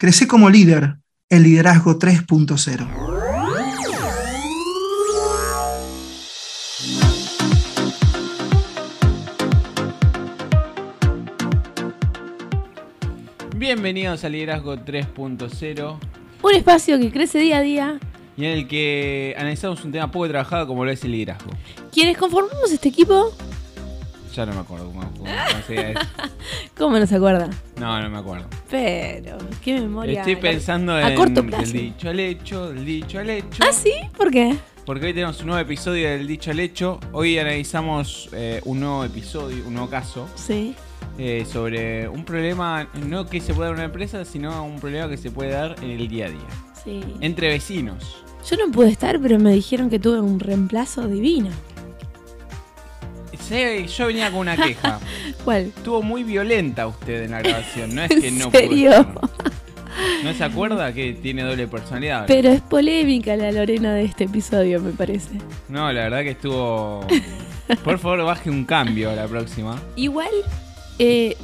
Crece como líder, el liderazgo 3.0. Bienvenidos al Liderazgo 3.0 Un espacio que crece día a día. y en el que analizamos un tema poco trabajado como lo es el liderazgo. Quienes conformamos este equipo, Ya no me acuerdo cómo, cómo- cómo se llama eso. ¿cómo no se acuerda? No, no me acuerdo. Pero, qué memoria. Estoy pensando a en corto plazo. del dicho al hecho, del dicho al hecho. ¿Ah, sí? ¿Por qué? Porque hoy tenemos un nuevo episodio del dicho al hecho. Hoy analizamos eh, un nuevo episodio, un nuevo caso Sí. eh, sobre un problema no que se puede dar en una empresa, sino un problema que se puede dar en el día a día. Sí. Entre vecinos. Yo no pude estar, pero me dijeron que tuve un reemplazo divino. Sí, yo venía con una queja. ¿Cuál? Estuvo muy violenta usted en la grabación. No es ¿En que no pudo serio? estar. ¿No se acuerda que tiene doble personalidad? Pero es polémica la Lorena de este episodio, me parece. No, la verdad que estuvo. Por favor, baje un cambio a la próxima. Igual, eh,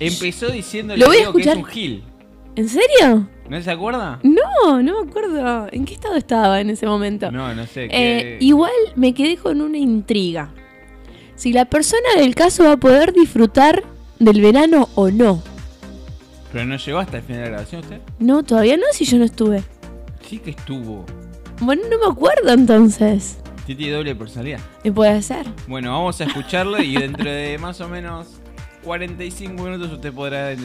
Empezó diciéndole Lo voy a Diego que es escuchar. un gil. ¿en serio? ¿No se acuerda? No, no me acuerdo. ¿En qué estado estaba en ese momento? No, no sé. Eh, que- igual me quedé con una intriga. Si la persona del caso va a poder disfrutar del verano o no. Pero no llegó hasta el final de la grabación usted. No, todavía no, si yo no estuve. Sí que estuvo. Bueno, no me acuerdo entonces. Sí Tiene doble personalidad. ¿Me puede ser? Bueno, vamos a escucharlo y dentro de más o menos 45 minutos usted podrá eh,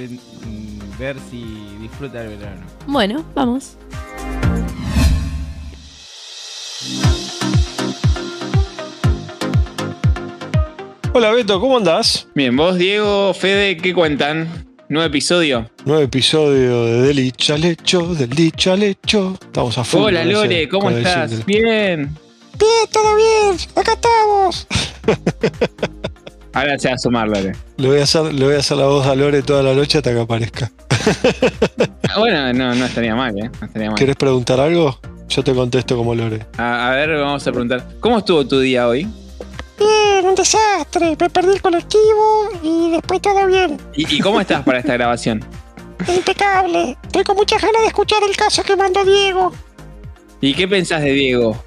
ver si disfruta el verano. Bueno, vamos. Hola Beto, ¿cómo andás? Bien, vos, Diego, Fede, ¿qué cuentan? Nuevo episodio. Nuevo episodio de Del dicho al hecho, del dicho al hecho. Estamos a full. Hola Lore, ¿cómo con estás? Bien. Bien, todo bien, acá estamos. Ahora se va a sumar, Lore. Le voy a hacer, le voy a hacer la voz a Lore toda la noche hasta que aparezca. Ah, Bueno, no, no estaría mal, ¿eh? No estaría mal. ¿Querés preguntar algo? Yo te contesto como Lore. A, a ver, vamos a preguntar. ¿Cómo estuvo tu día hoy? Bien, un desastre. Me perdí el colectivo y después todo bien. ¿Y, y cómo estás para esta grabación? Impecable. Estoy con muchas ganas de escuchar el caso que mandó Diego, ¿Y qué pensás de Diego?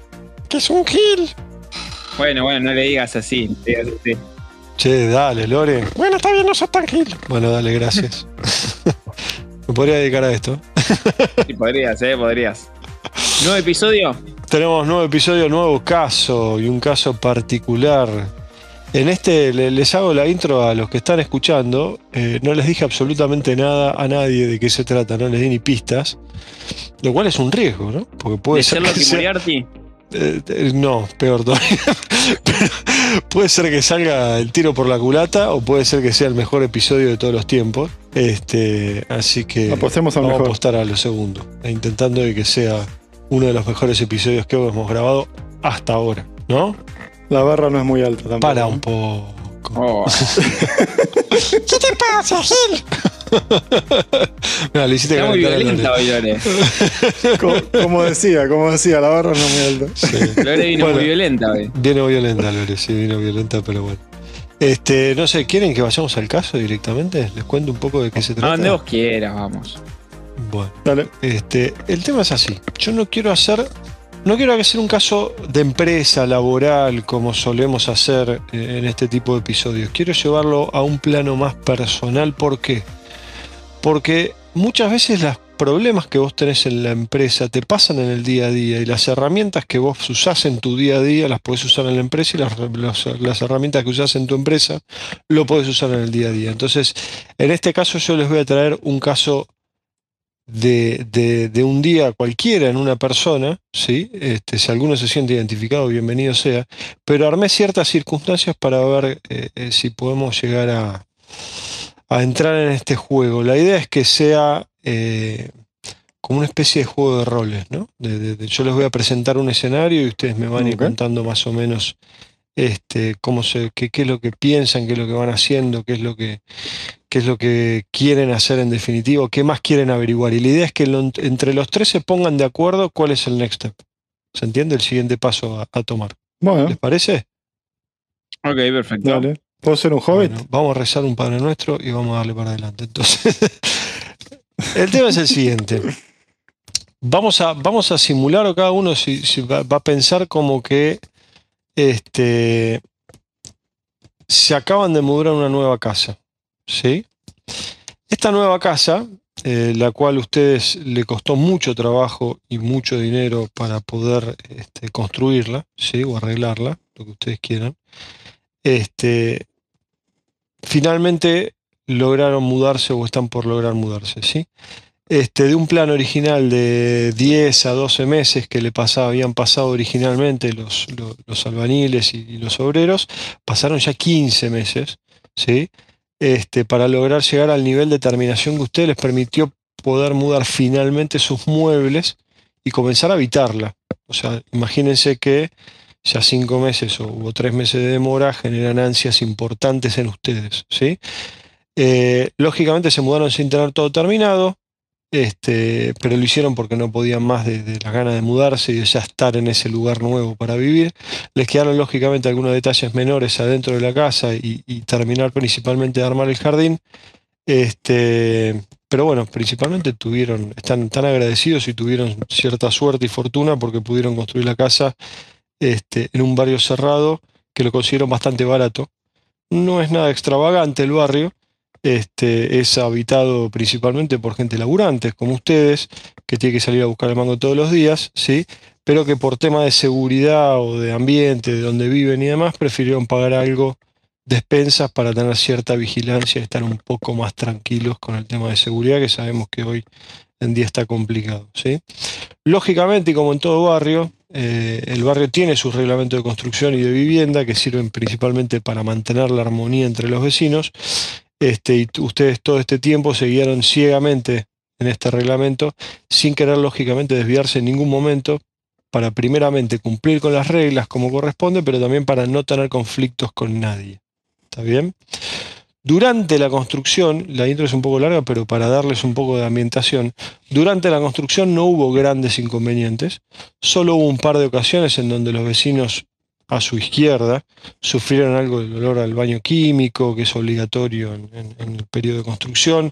que es un gil. Bueno, bueno, no le digas así. le digas así. Che, dale, Lore. Bueno, está bien, no sos tan gil. Bueno, dale, gracias. Me podría dedicar a esto. Sí, podrías, ¿eh? Podrías. ¿Nuevo episodio? Tenemos nuevo episodio, nuevo caso y un caso particular. En este le- les hago la intro a los que están escuchando. Eh, no les dije absolutamente nada a nadie de qué se trata, no les di ni pistas. Lo cual es un riesgo, ¿no? Porque puede ¿De ser que sea- eh, eh, no, peor todavía. Pero puede ser que salga el tiro por la culata o puede ser que sea el mejor episodio de todos los tiempos. Este, así que Apostemos al vamos a mejor. apostar a lo segundo, e intentando de que sea uno de los mejores episodios que hemos grabado hasta ahora, ¿no? La barra no es muy alta tampoco. Para un poco. Oh, ¿Qué te pasa, Gil? Mira, le hiciste está muy violenta hoy, Lore. Como, decía, como decía, la barra no es muy alta. Sí. Lore vino Bueno. muy violenta hoy. Viene violenta, Lore, sí, vino violenta, pero bueno. Este, no sé, ¿quieren que vayamos al caso directamente? Les cuento un poco de qué se A trata. donde vos quieras, vamos. Bueno, Dale. este, el tema es así. Yo no quiero hacer, no quiero hacer un caso de empresa laboral como solemos hacer eh, en este tipo de episodios. Quiero llevarlo a un plano más personal. ¿Por qué? Porque muchas veces los problemas que vos tenés en la empresa te pasan en el día a día y las herramientas que vos usás en tu día a día las podés usar en la empresa y las, los- las herramientas que usás en tu empresa lo podés usar en el día a día. Entonces, en este caso yo les voy a traer un caso de, de- de un día cualquiera en una persona, ¿sí? Este, si alguno se siente identificado, bienvenido sea, pero armé ciertas circunstancias para ver eh, eh, si podemos llegar a, a entrar en este juego. La idea es que sea eh, como una especie de juego de roles, ¿no? De- yo les voy a presentar un escenario y ustedes me van a ir Ok. contando más o menos este, cómo se, qué, qué es lo que piensan, qué es lo que van haciendo, qué es lo que, qué es lo que quieren hacer en definitiva, qué más quieren averiguar. Y la idea es que lo- entre los tres se pongan de acuerdo cuál es el next step. ¿Se entiende? El siguiente paso a, a tomar. Bueno, ¿Les parece? Ok, perfecto. dale. ¿Puedo ser un hobbit? Bueno, vamos a rezar un Padre Nuestro y vamos a darle para adelante. Entonces, El tema es el siguiente. Vamos a, vamos a simular o cada uno si, si va, va a pensar como que este, se acaban de mudar a una nueva casa. ¿Sí? Esta nueva casa, eh, la cual a ustedes le costó mucho trabajo y mucho dinero para poder este, construirla, ¿sí? o arreglarla, lo que ustedes quieran, este, finalmente lograron mudarse o están por lograr mudarse. ¿sí? Este, de un plan original de 10 a 12 meses que le pasaba, habían pasado originalmente los, los, albaniles y, y los obreros, pasaron ya 15 meses, ¿sí? Este, para lograr llegar al nivel de terminación que usted les permitió poder mudar finalmente sus muebles y comenzar a habitarla. O sea, imagínense que ya cinco meses o tres meses de demora generan ansias importantes en ustedes. ¿sí? Eh, lógicamente se mudaron sin tener todo terminado, este, pero lo hicieron porque no podían más de, de las ganas de mudarse y de ya estar en ese lugar nuevo para vivir. Les quedaron lógicamente algunos detalles menores adentro de la casa y, terminar principalmente de armar el jardín. Este, pero bueno, principalmente tuvieron, están tan agradecidos y tuvieron cierta suerte y fortuna porque pudieron construir la casa este, en un barrio cerrado que lo considero bastante barato. No es nada extravagante el barrio, este, es habitado principalmente por gente laburante, como ustedes, que tiene que salir a buscar el mango todos los días, ¿sí? pero que por tema de seguridad o de ambiente, de donde viven y demás, prefirieron pagar algo de expensas para tener cierta vigilancia y estar un poco más tranquilos con el tema de seguridad, que sabemos que hoy en día está complicado. ¿sí? Lógicamente, y como en todo barrio, eh, el barrio tiene sus reglamentos de construcción y de vivienda que sirven principalmente para mantener la armonía entre los vecinos este, y ustedes todo este tiempo se guiaron ciegamente en este reglamento, sin querer lógicamente desviarse en ningún momento, para primeramente cumplir con las reglas como corresponde, pero también para no tener conflictos con nadie. ¿Está bien? Durante la construcción, la intro es un poco larga, pero para darles un poco de ambientación, durante la construcción no hubo grandes inconvenientes, solo hubo un par de ocasiones en donde los vecinos a su izquierda sufrieron algo del olor al baño químico, que es obligatorio en, el periodo de construcción,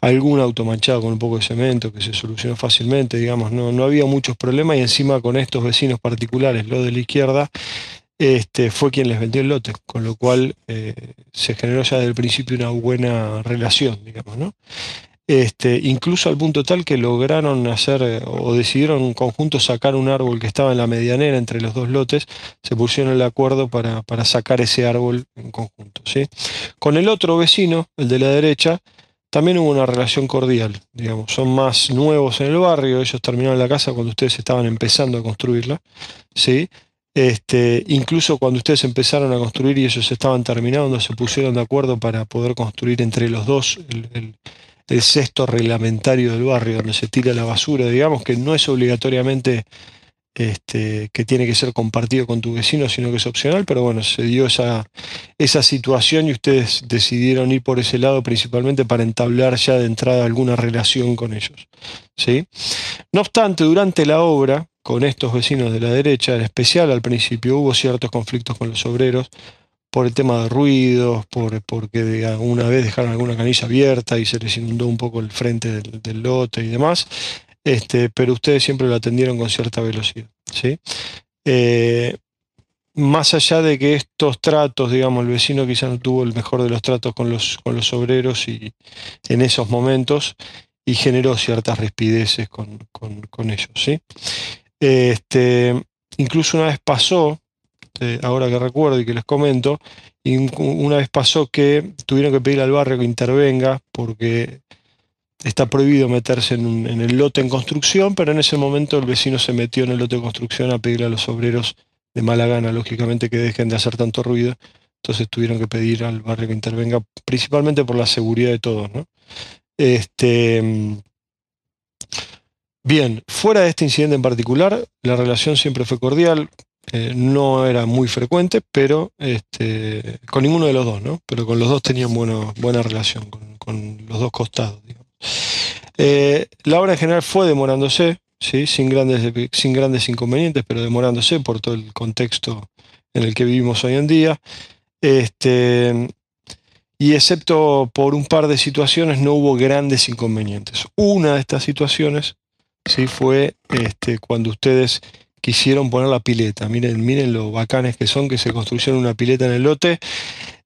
algún auto manchado con un poco de cemento que se solucionó fácilmente, digamos, no, no había muchos problemas y encima con estos vecinos particulares, lo de la izquierda, este, fue quien les vendió el lote, con lo cual eh, se generó ya desde el principio una buena relación, digamos, ¿no? Este, incluso al punto tal que lograron hacer eh, o decidieron en conjunto sacar un árbol que estaba en la medianera entre los dos lotes, se pusieron el acuerdo para, para sacar ese árbol en conjunto. ¿sí? Con el otro vecino, el de la derecha, también hubo una relación cordial, digamos, son más nuevos en el barrio, ellos terminaron la casa cuando ustedes estaban empezando a construirla, ¿sí? Este, incluso cuando ustedes empezaron a construir y ellos estaban terminando, se pusieron de acuerdo para poder construir entre los dos el, el el cesto reglamentario del barrio, donde se tira la basura, digamos que no es obligatoriamente este, que tiene que ser compartido con tu vecino, sino que es opcional, pero bueno, se dio esa, esa situación y ustedes decidieron ir por ese lado principalmente para entablar ya de entrada alguna relación con ellos. ¿sí? No obstante, durante la obra, con estos vecinos de la derecha, en especial al principio, hubo ciertos conflictos con los obreros, por el tema de ruidos, por, porque de, una vez dejaron alguna canilla abierta y se les inundó un poco el frente del, lote y demás, este, pero ustedes siempre lo atendieron con cierta velocidad. ¿sí? Eh, más allá de que estos tratos, digamos, el vecino quizá no tuvo el mejor de los tratos con los, con los obreros y en esos momentos y generó ciertas rispideces con, con, con ellos. ¿sí? Este, incluso una vez pasó eh, ahora que recuerdo y que les comento, una vez pasó que tuvieron que pedir al barrio que intervenga porque está prohibido meterse en, el lote en construcción, pero en ese momento el vecino se metió en el lote de construcción a pedirle a los obreros de mala gana, lógicamente, que dejen de hacer tanto ruido. Entonces tuvieron que pedir al barrio que intervenga, principalmente por la seguridad de todos. Este, bien, fuera de este incidente en particular, la relación siempre fue cordial. Eh, no era muy frecuente, pero este, con ninguno de los dos, ¿no? Pero con los dos tenían buena relación, con, con, los dos costados. Eh, la obra en general fue demorándose, ¿sí? sin, grandes, sin grandes inconvenientes, pero demorándose por todo el contexto en el que vivimos hoy en día. Este, y excepto por un par de situaciones no hubo grandes inconvenientes. Una de estas situaciones sí fue este, cuando ustedes quisieron poner la pileta. Miren, miren lo bacanes que son que se construyeron una pileta en el lote.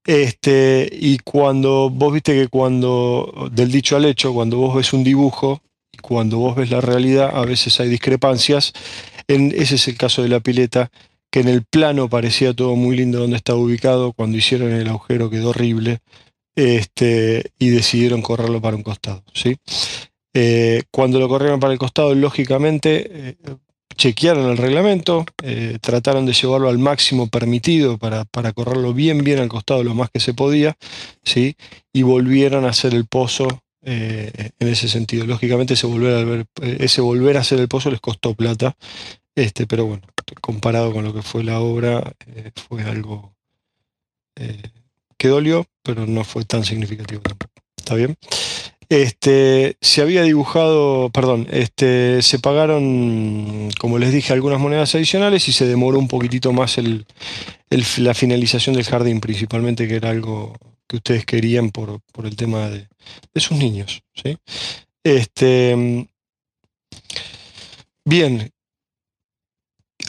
Este, y cuando vos viste que cuando, del dicho al hecho, cuando vos ves un dibujo y cuando vos ves la realidad, a veces hay discrepancias. En, ese es el caso de la pileta, que en el plano parecía todo muy lindo donde estaba ubicado, cuando hicieron el agujero quedó horrible este, y decidieron correrlo para un costado. ¿sí? Eh, cuando lo corrieron para el costado, lógicamente eh, chequearon el reglamento, eh, trataron de llevarlo al máximo permitido para, para, correrlo bien, bien al costado lo más que se podía, ¿sí? y volvieron a hacer el pozo en ese sentido. Lógicamente ese volver, a hacer el pozo les costó plata, este, pero bueno, comparado con lo que fue la obra, fue algo que dolió, pero no fue tan significativo tampoco. ¿Está bien? Este, se había dibujado, perdón, este, se pagaron, como les dije, algunas monedas adicionales y se demoró un poquitito más el, la finalización del jardín, principalmente, que era algo que ustedes querían por, por el tema de, de, sus niños. ¿sí? Este, bien,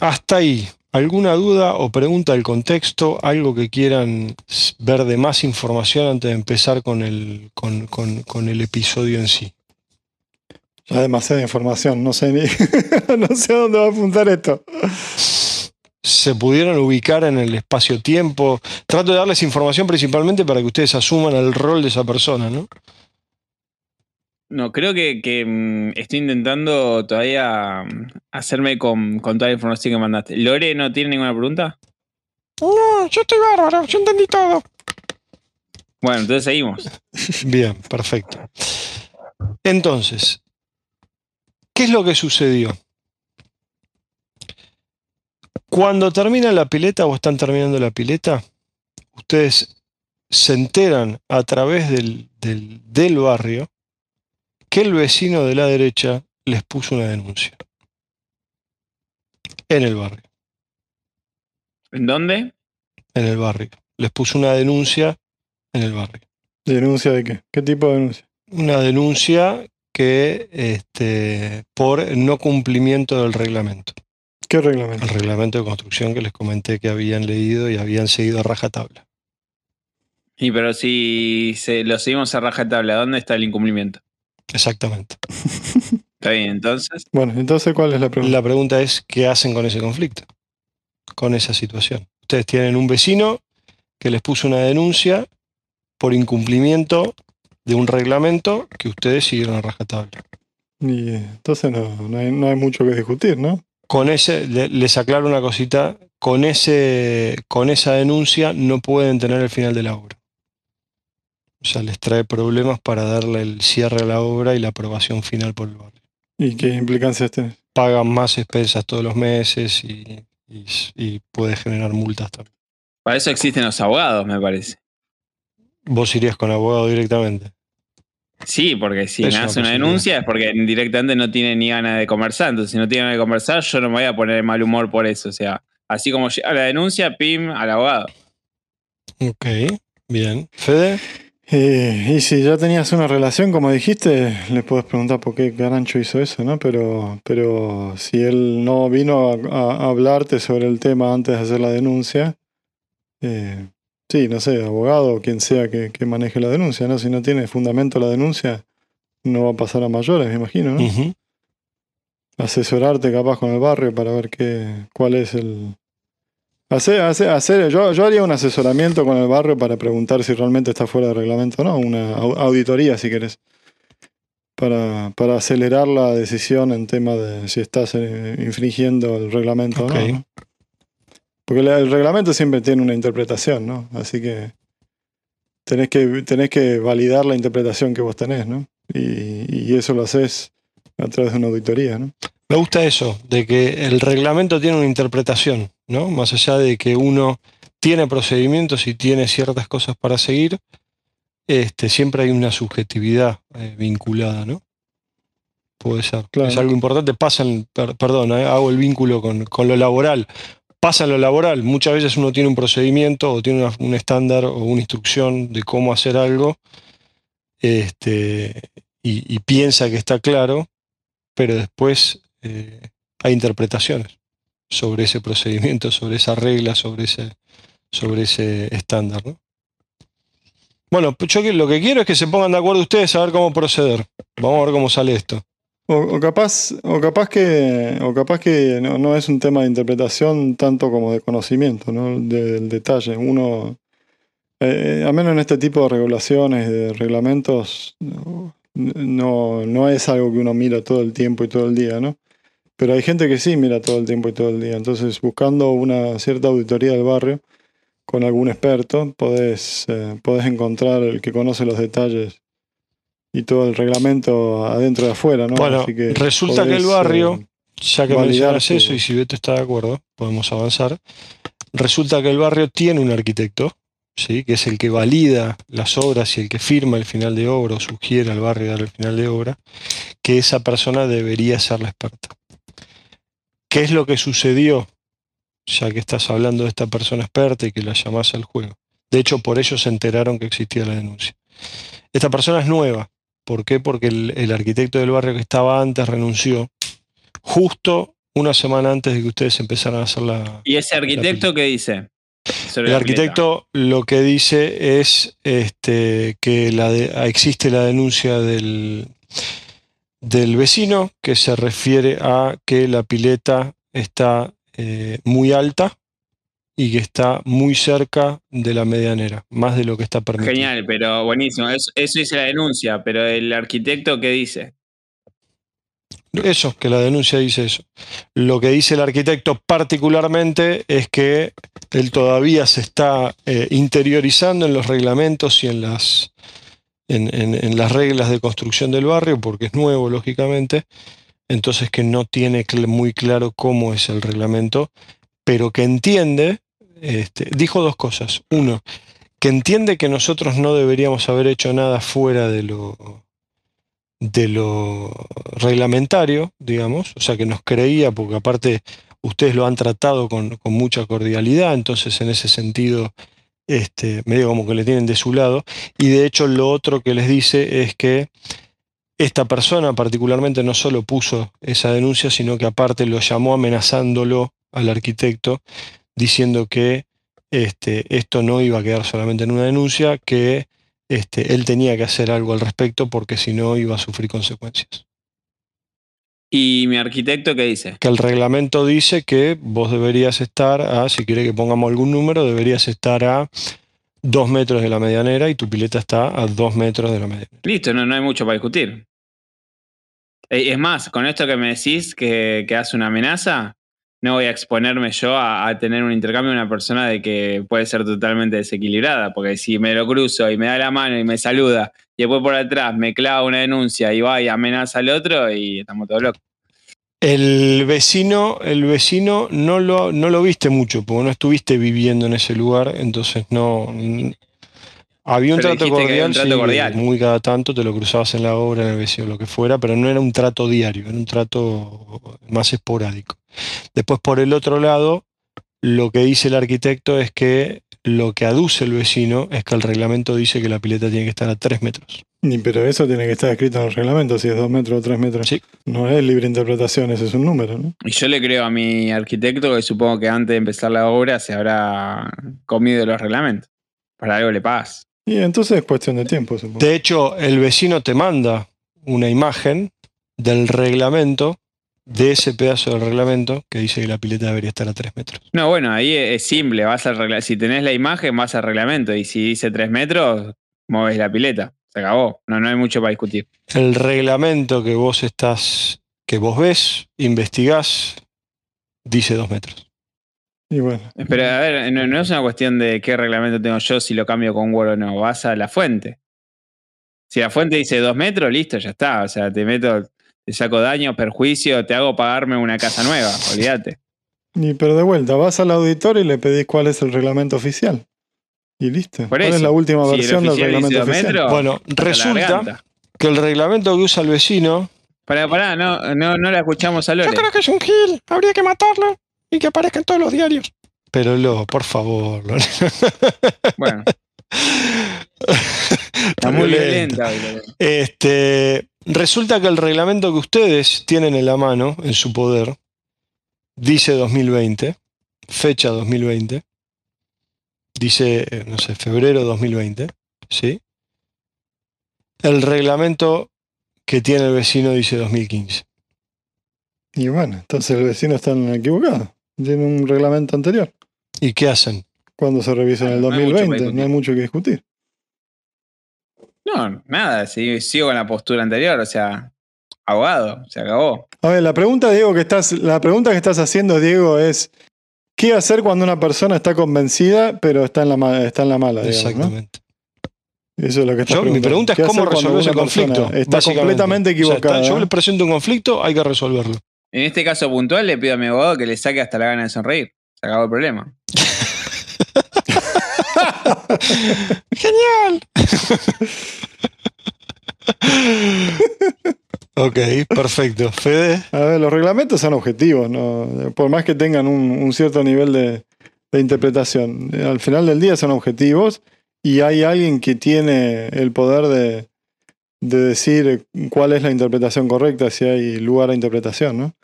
hasta ahí. ¿Alguna duda o pregunta del contexto? ¿Algo que quieran ver de más información antes de empezar con el, con, con, con el episodio en sí? Ya demasiada información, no sé ni no sé dónde va a apuntar esto. Se pudieron ubicar en el espacio-tiempo. Trato de darles información principalmente para que ustedes asuman el rol de esa persona, ¿no? No, creo que, que mm, estoy intentando todavía mm, hacerme con, con, toda la información que mandaste. ¿Lore no tiene ninguna pregunta? No, yo estoy bárbaro, yo entendí todo. Bueno, entonces seguimos. Bien, perfecto. Entonces, ¿qué es lo que sucedió? Cuando termina la pileta o están terminando la pileta, ustedes se enteran a través del, del, del barrio que el vecino de la derecha les puso una denuncia. En el barrio. ¿En dónde? En el barrio. Les puso una denuncia en el barrio. ¿Denuncia de qué? ¿Qué tipo de denuncia? Una denuncia que este, por no cumplimiento del reglamento. ¿Qué reglamento? El reglamento de construcción que les comenté que habían leído y habían seguido a rajatabla. Y pero si se, lo seguimos a rajatabla, ¿dónde está el incumplimiento? Exactamente. Está bien, entonces. Bueno, entonces, ¿cuál es la pregunta? La pregunta es, ¿qué hacen con ese conflicto? Con esa situación. Ustedes tienen un vecino que les puso una denuncia por incumplimiento de un reglamento que ustedes siguieron a rajatabla. Y entonces no, no, hay, no hay mucho que discutir, ¿no? Con ese, le, les aclaro una cosita, con, ese, con esa denuncia no pueden tener el final de la obra. O sea, les trae problemas para darle el cierre a la obra y la aprobación final por el barrio. ¿Y qué implicancias tiene? Pagan más expensas todos los meses y, y, y, puede generar multas también. Para eso existen los abogados, me parece. ¿Vos irías con abogado directamente? Sí, porque si me hace una, denuncia es porque directamente no tiene ni ganas de conversar. Entonces, si no tiene ganas de conversar, yo no me voy a poner mal humor por eso. O sea, así como llega la denuncia, pim, al abogado. Ok, bien. Fede. Eh, y si ya tenías una relación, como dijiste, le puedes preguntar por qué Garancho hizo eso, ¿no? Pero, pero si él no vino a, hablarte sobre el tema antes de hacer la denuncia, eh, sí, no sé, abogado o quien sea que, que, maneje la denuncia, ¿no? Si no tiene fundamento la denuncia, no va a pasar a mayores, me imagino, ¿no? Uh -huh. Asesorarte capaz con el barrio para ver qué, cuál es el, Hacer, hacer, hacer, yo, yo haría un asesoramiento con el barrio para preguntar si realmente está fuera de reglamento o no, una auditoría si querés, para, para acelerar la decisión en tema de si estás eh, infringiendo el reglamento okay. o no. Porque el, el, reglamento siempre tiene una interpretación, ¿no? Así que tenés que, tenés que validar la interpretación que vos tenés, ¿no? Y, y eso lo haces a través de una auditoría, ¿no? Me gusta eso, de que el reglamento tiene una interpretación, ¿no? Más allá de que uno tiene procedimientos y tiene ciertas cosas para seguir, este, siempre hay una subjetividad eh, vinculada, ¿no? Puede ser. Claro. Es algo importante. Pasan, per, perdón, eh, hago el vínculo con, con, lo laboral. pasa en lo laboral. Muchas veces uno tiene un procedimiento o tiene una- un estándar o una instrucción de cómo hacer algo este, y, y piensa que está claro, pero después eh, hay interpretaciones sobre ese procedimiento, sobre esa regla, sobre ese, sobre ese estándar. ¿no? Bueno, pues yo lo que quiero es que se pongan de acuerdo ustedes a ver cómo proceder. Vamos a ver cómo sale esto. O, capaz, o capaz que, o capaz que no, es un tema de interpretación tanto como de conocimiento, ¿no? De- del detalle. Uno, eh, al menos en este tipo de regulaciones, de reglamentos, no, no es algo que uno mira todo el tiempo y todo el día, ¿no? Pero hay gente que sí mira todo el tiempo y todo el día. Entonces, buscando una cierta auditoría del barrio con algún experto, podés, eh, podés encontrar el que conoce los detalles y todo el reglamento adentro y afuera, ¿no? Bueno, Así que resulta que el barrio- eh, Ya que mencionas eso y si Beto está de acuerdo, podemos avanzar. Resulta que el barrio tiene un arquitecto, ¿sí? que es el que valida las obras y el que firma el final de obra o sugiere al barrio dar el final de obra, que esa persona debería ser la experta. ¿Qué es lo que sucedió? Ya que estás hablando de esta persona experta y que la llamás al juego. De hecho, por ello se enteraron que existía la denuncia. Esta persona es nueva. ¿Por qué? Porque el, el arquitecto del barrio que estaba antes renunció justo una semana antes de que ustedes empezaran a hacer la... ¿Y ese arquitecto qué dice? El arquitecto lo que dice es este, que la de- existe la denuncia del, del vecino que se refiere a que la pileta está eh, muy alta y que está muy cerca de la medianera, más de lo que está permitido. Genial, pero buenísimo. Eso, eso dice la denuncia, pero el arquitecto qué dice? Eso, que la denuncia dice eso. Lo que dice el arquitecto particularmente es que él todavía se está eh, interiorizando en los reglamentos y en las, en, en- en las reglas de construcción del barrio, porque es nuevo, lógicamente, entonces que no tiene muy claro cómo es el reglamento, pero que entiende, este, dijo dos cosas. Uno, que entiende que nosotros no deberíamos haber hecho nada fuera de lo, de lo reglamentario, digamos, o sea que nos creía, porque aparte ustedes lo han tratado con, con mucha cordialidad, entonces en ese sentido, este, medio como que le tienen de su lado, y de hecho lo otro que les dice es que esta persona particularmente no solo puso esa denuncia, sino que aparte lo llamó amenazándolo al arquitecto, diciendo que este, esto no iba a quedar solamente en una denuncia, que este, él tenía que hacer algo al respecto porque si no iba a sufrir consecuencias. ¿Y mi arquitecto qué dice? Que el reglamento dice que vos deberías estar a, si quiere que pongamos algún número, deberías estar a dos metros de la medianera y tu pileta está a dos metros de la medianera. Listo, no, no hay mucho para discutir. Eh, Es más, con esto que me decís que, que hace una amenaza, no voy a exponerme yo a, a tener un intercambio con una persona de que puede ser totalmente desequilibrada, porque si me lo cruzo y me da la mano y me saluda, y después por atrás me clava una denuncia y va y amenaza al otro, y estamos todos locos. El vecino, el vecino no lo, no lo viste mucho, porque no estuviste viviendo en ese lugar, entonces no. Había un Pero trato cordial, un trato sí, cordial. muy cada tanto te lo cruzabas en la obra, en el vecino, lo que fuera, pero no era un trato diario, era un trato más esporádico. Después, por el otro lado, lo que dice el arquitecto es que lo que aduce el vecino es que el reglamento dice que la pileta tiene que estar a 3 metros. Ni, pero eso tiene que estar escrito en el reglamento, si es dos metros o tres metros. Sí. No es libre interpretación, ese es un número, ¿no? Y yo le creo a mi arquitecto que supongo que antes de empezar la obra se habrá comido los reglamentos. Para algo le pagas. Y entonces es cuestión de tiempo, supongo. De hecho, el vecino te manda una imagen del reglamento, de ese pedazo del reglamento, que dice que la pileta debería estar a 3 metros. No, bueno, ahí es simple. Vas al regla- si tenés la imagen, vas al reglamento. Y si dice 3 metros, mueves la pileta. Se acabó. No, no hay mucho para discutir. El reglamento que vos estás, que vos ves, investigás, dice 2 metros. Y bueno, Pero a ver, no, no es una cuestión de qué reglamento tengo yo si lo cambio con Word o no. Vas a la fuente. Si la fuente dice 2 metros, listo, ya está. O sea, te meto, te saco daño, perjuicio, te hago pagarme una casa nueva. Olvídate. y, pero de vuelta, vas al auditor y le pedís cuál es el reglamento oficial. Y listo. Por ¿Cuál es la última si versión del reglamento oficial? Bueno, resulta que el reglamento que usa el vecino, Pará, pará, no, no, no la escuchamos a Yo Lore. creo que es un gil. Habría que matarlo. y que aparezca en todos los diarios. Pero lo, por favor. Lo... Bueno, está muy violenta. Lorena. Este, resulta que el reglamento que ustedes tienen en la mano, en su poder, dice 2020, fecha 2020, dice, eh, no sé, febrero 2020, ¿sí? El reglamento que tiene el vecino dice 2015. Y bueno, entonces el vecino está equivocado. Tiene un reglamento anterior. ¿Y qué hacen? Cuando se revisa en el No hay mucho 2020, para discutir. no hay mucho que discutir. No, nada, sí, sigo con la postura anterior, o sea, abogado, se acabó. A ver, la pregunta, Diego, que estás, la pregunta que estás haciendo, Diego, es ¿qué hacer cuando una persona está convencida, pero está en la, está en la mala? digamos, ¿no? Exactamente. Eso es lo que estás Yo- mi pregunta es ¿Qué cómo resolver ese conflicto. Está completamente O sea, está- equivocada. yo le presento un conflicto, hay que resolverlo. En este caso puntual le pido a mi abogado que le saque hasta la gana de sonreír. Se acabó el problema. ¡Genial! Ok, perfecto. Fede, A ver, los reglamentos son objetivos, ¿no? por más que tengan un, un cierto nivel de, de interpretación. Al final del día son objetivos y hay alguien que tiene el poder de, de decir cuál es la interpretación correcta, si hay lugar a interpretación. ¿no?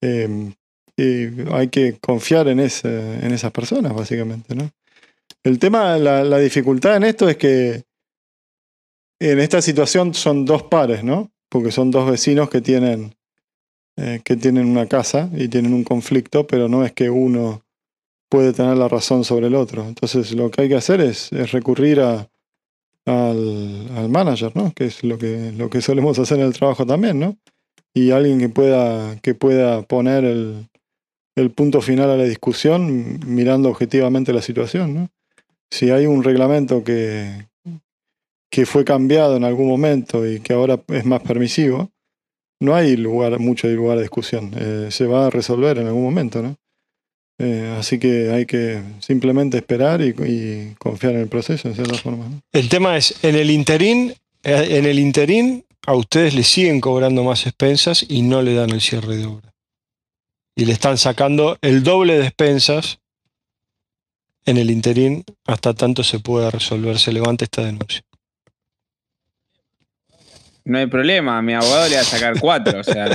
Eh, y hay que confiar en, ese, en esas personas, básicamente. ¿no? El tema, la, la dificultad en esto es que en esta situación son dos pares, ¿no? Porque son dos vecinos que tienen, eh, que tienen una casa y tienen un conflicto, pero no es que uno puede tener la razón sobre el otro. Entonces lo que hay que hacer es, recurrir al, al manager, ¿no? Que es lo que, lo que solemos hacer en el trabajo también, ¿no? Y alguien que pueda, que pueda poner el, el punto final a la discusión mirando objetivamente la situación, ¿no? Si hay un reglamento que, que fue cambiado en algún momento y que ahora es más permisivo, no hay lugar, mucho lugar a discusión. Eh, se va a resolver en algún momento, ¿no? Eh, así que hay que simplemente esperar y, confiar en el proceso, de cierta forma. el tema es, en el interín, eh, en el interín, a ustedes le siguen cobrando más expensas y no le dan el cierre de obra. Y le están sacando el doble de expensas en el interín hasta tanto se pueda resolver, se levante esta denuncia. No hay problema, a mi abogado le va a sacar cuatro, o sea.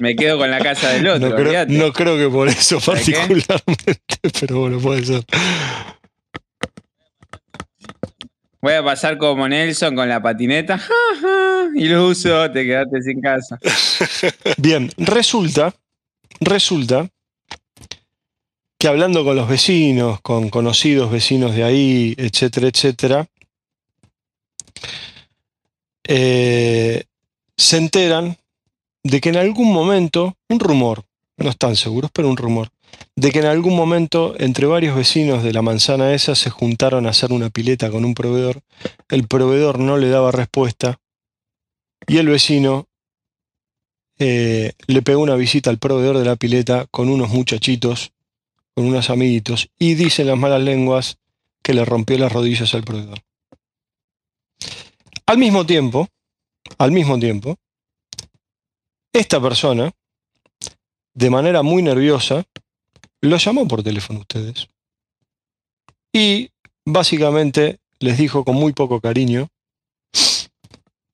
Me quedo con la casa del otro, No creo, olvídate. no creo que por eso particularmente, pero bueno, puede ser. Voy a pasar como Nelson con la patineta. ja, ja, y lo uso, te quedaste sin casa. Bien, resulta, resulta que hablando con los vecinos, con conocidos vecinos de ahí, etcétera, etcétera, eh, se enteran de que en algún momento, un rumor, no están seguros, pero un rumor, de que en algún momento entre varios vecinos de la manzana esa se juntaron a hacer una pileta con un proveedor, el proveedor no le daba respuesta y el vecino eh, le pegó una visita al proveedor de la pileta con unos muchachitos, con unos amiguitos, y dicen las malas lenguas que le rompió las rodillas al proveedor. Al mismo tiempo, al mismo tiempo, esta persona, de manera muy nerviosa, lo llamó por teléfono a ustedes. Y básicamente les dijo con muy poco cariño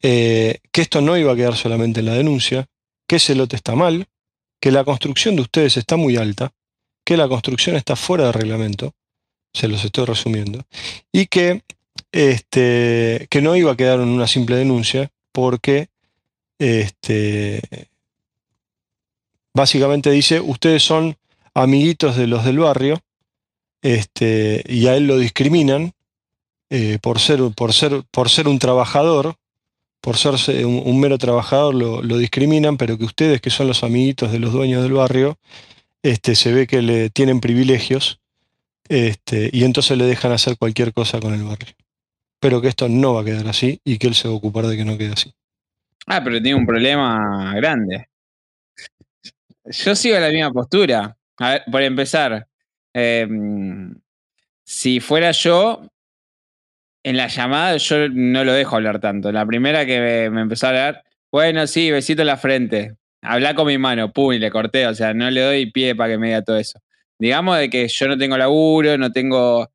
eh, que esto no iba a quedar solamente en la denuncia, que ese lote está mal, que la construcción de ustedes está muy alta, que la construcción está fuera de reglamento, se los estoy resumiendo, y que, este, que no iba a quedar en una simple denuncia porque este, básicamente dice, ustedes son amiguitos de los del barrio este, y a él lo discriminan eh, por, ser, por, ser, por ser un trabajador por ser un, un mero trabajador lo, lo, discriminan, pero que ustedes, que son los amiguitos de los dueños del barrio, este, se ve que le tienen privilegios este, y entonces le dejan hacer cualquier cosa con el barrio. Pero que esto no va a quedar así y que él se va a ocupar de que no quede así. Ah, pero tiene un problema grande. Yo sigo la misma postura. A ver, por empezar, eh, si fuera yo, en la llamada yo no lo dejo hablar tanto. La primera que me empezó a hablar, bueno, sí, besito en la frente. Habla con mi mano, pum, y le corté, o sea, no le doy pie para que me diga todo eso. Digamos de que yo no tengo laburo, no tengo,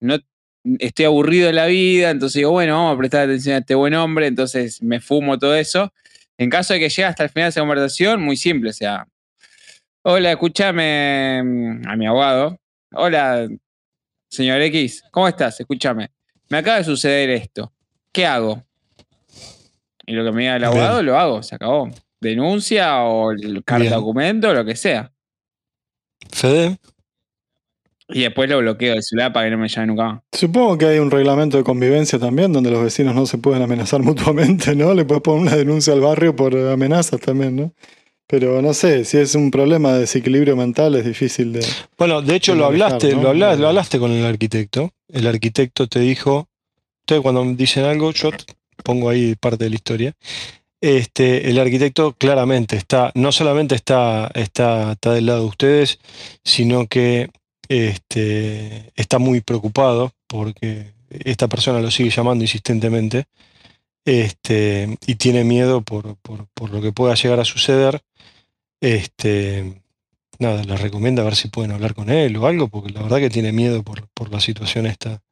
no estoy aburrido de la vida, entonces digo, bueno, vamos a prestar atención a este buen hombre, entonces me fumo todo eso. En caso de que llegue hasta el final de esa conversación, muy simple, o sea, hola, escúchame mm, a mi abogado, hola, señor X, ¿cómo estás? Escúchame, me acaba de suceder esto, ¿qué hago? Y lo que me diga el Bien. abogado, lo hago, se acabó. Denuncia o el carta Bien. documento, lo que sea. Fede, Y después lo bloqueo del celular para que no me llame nunca más. Supongo que hay un reglamento de convivencia también donde los vecinos no se pueden amenazar mutuamente, ¿no? Le puedes poner una denuncia al barrio por amenazas también, ¿no? Pero no sé, si es un problema de desequilibrio mental es difícil de... Bueno, de hecho de lo manejar, hablaste, ¿no? lo, habla- Eh. lo hablaste con el arquitecto. El arquitecto te dijo, ustedes cuando me dicen algo, yo pongo ahí parte de la historia. Este, el arquitecto claramente está, no solamente está, está, está del lado de ustedes, sino que este, está muy preocupado porque esta persona lo sigue llamando insistentemente este, y tiene miedo por, por- lo que pueda llegar a suceder. Este, nada, les recomienda a ver si pueden hablar con él o algo, porque la verdad que tiene miedo por, por la situación esta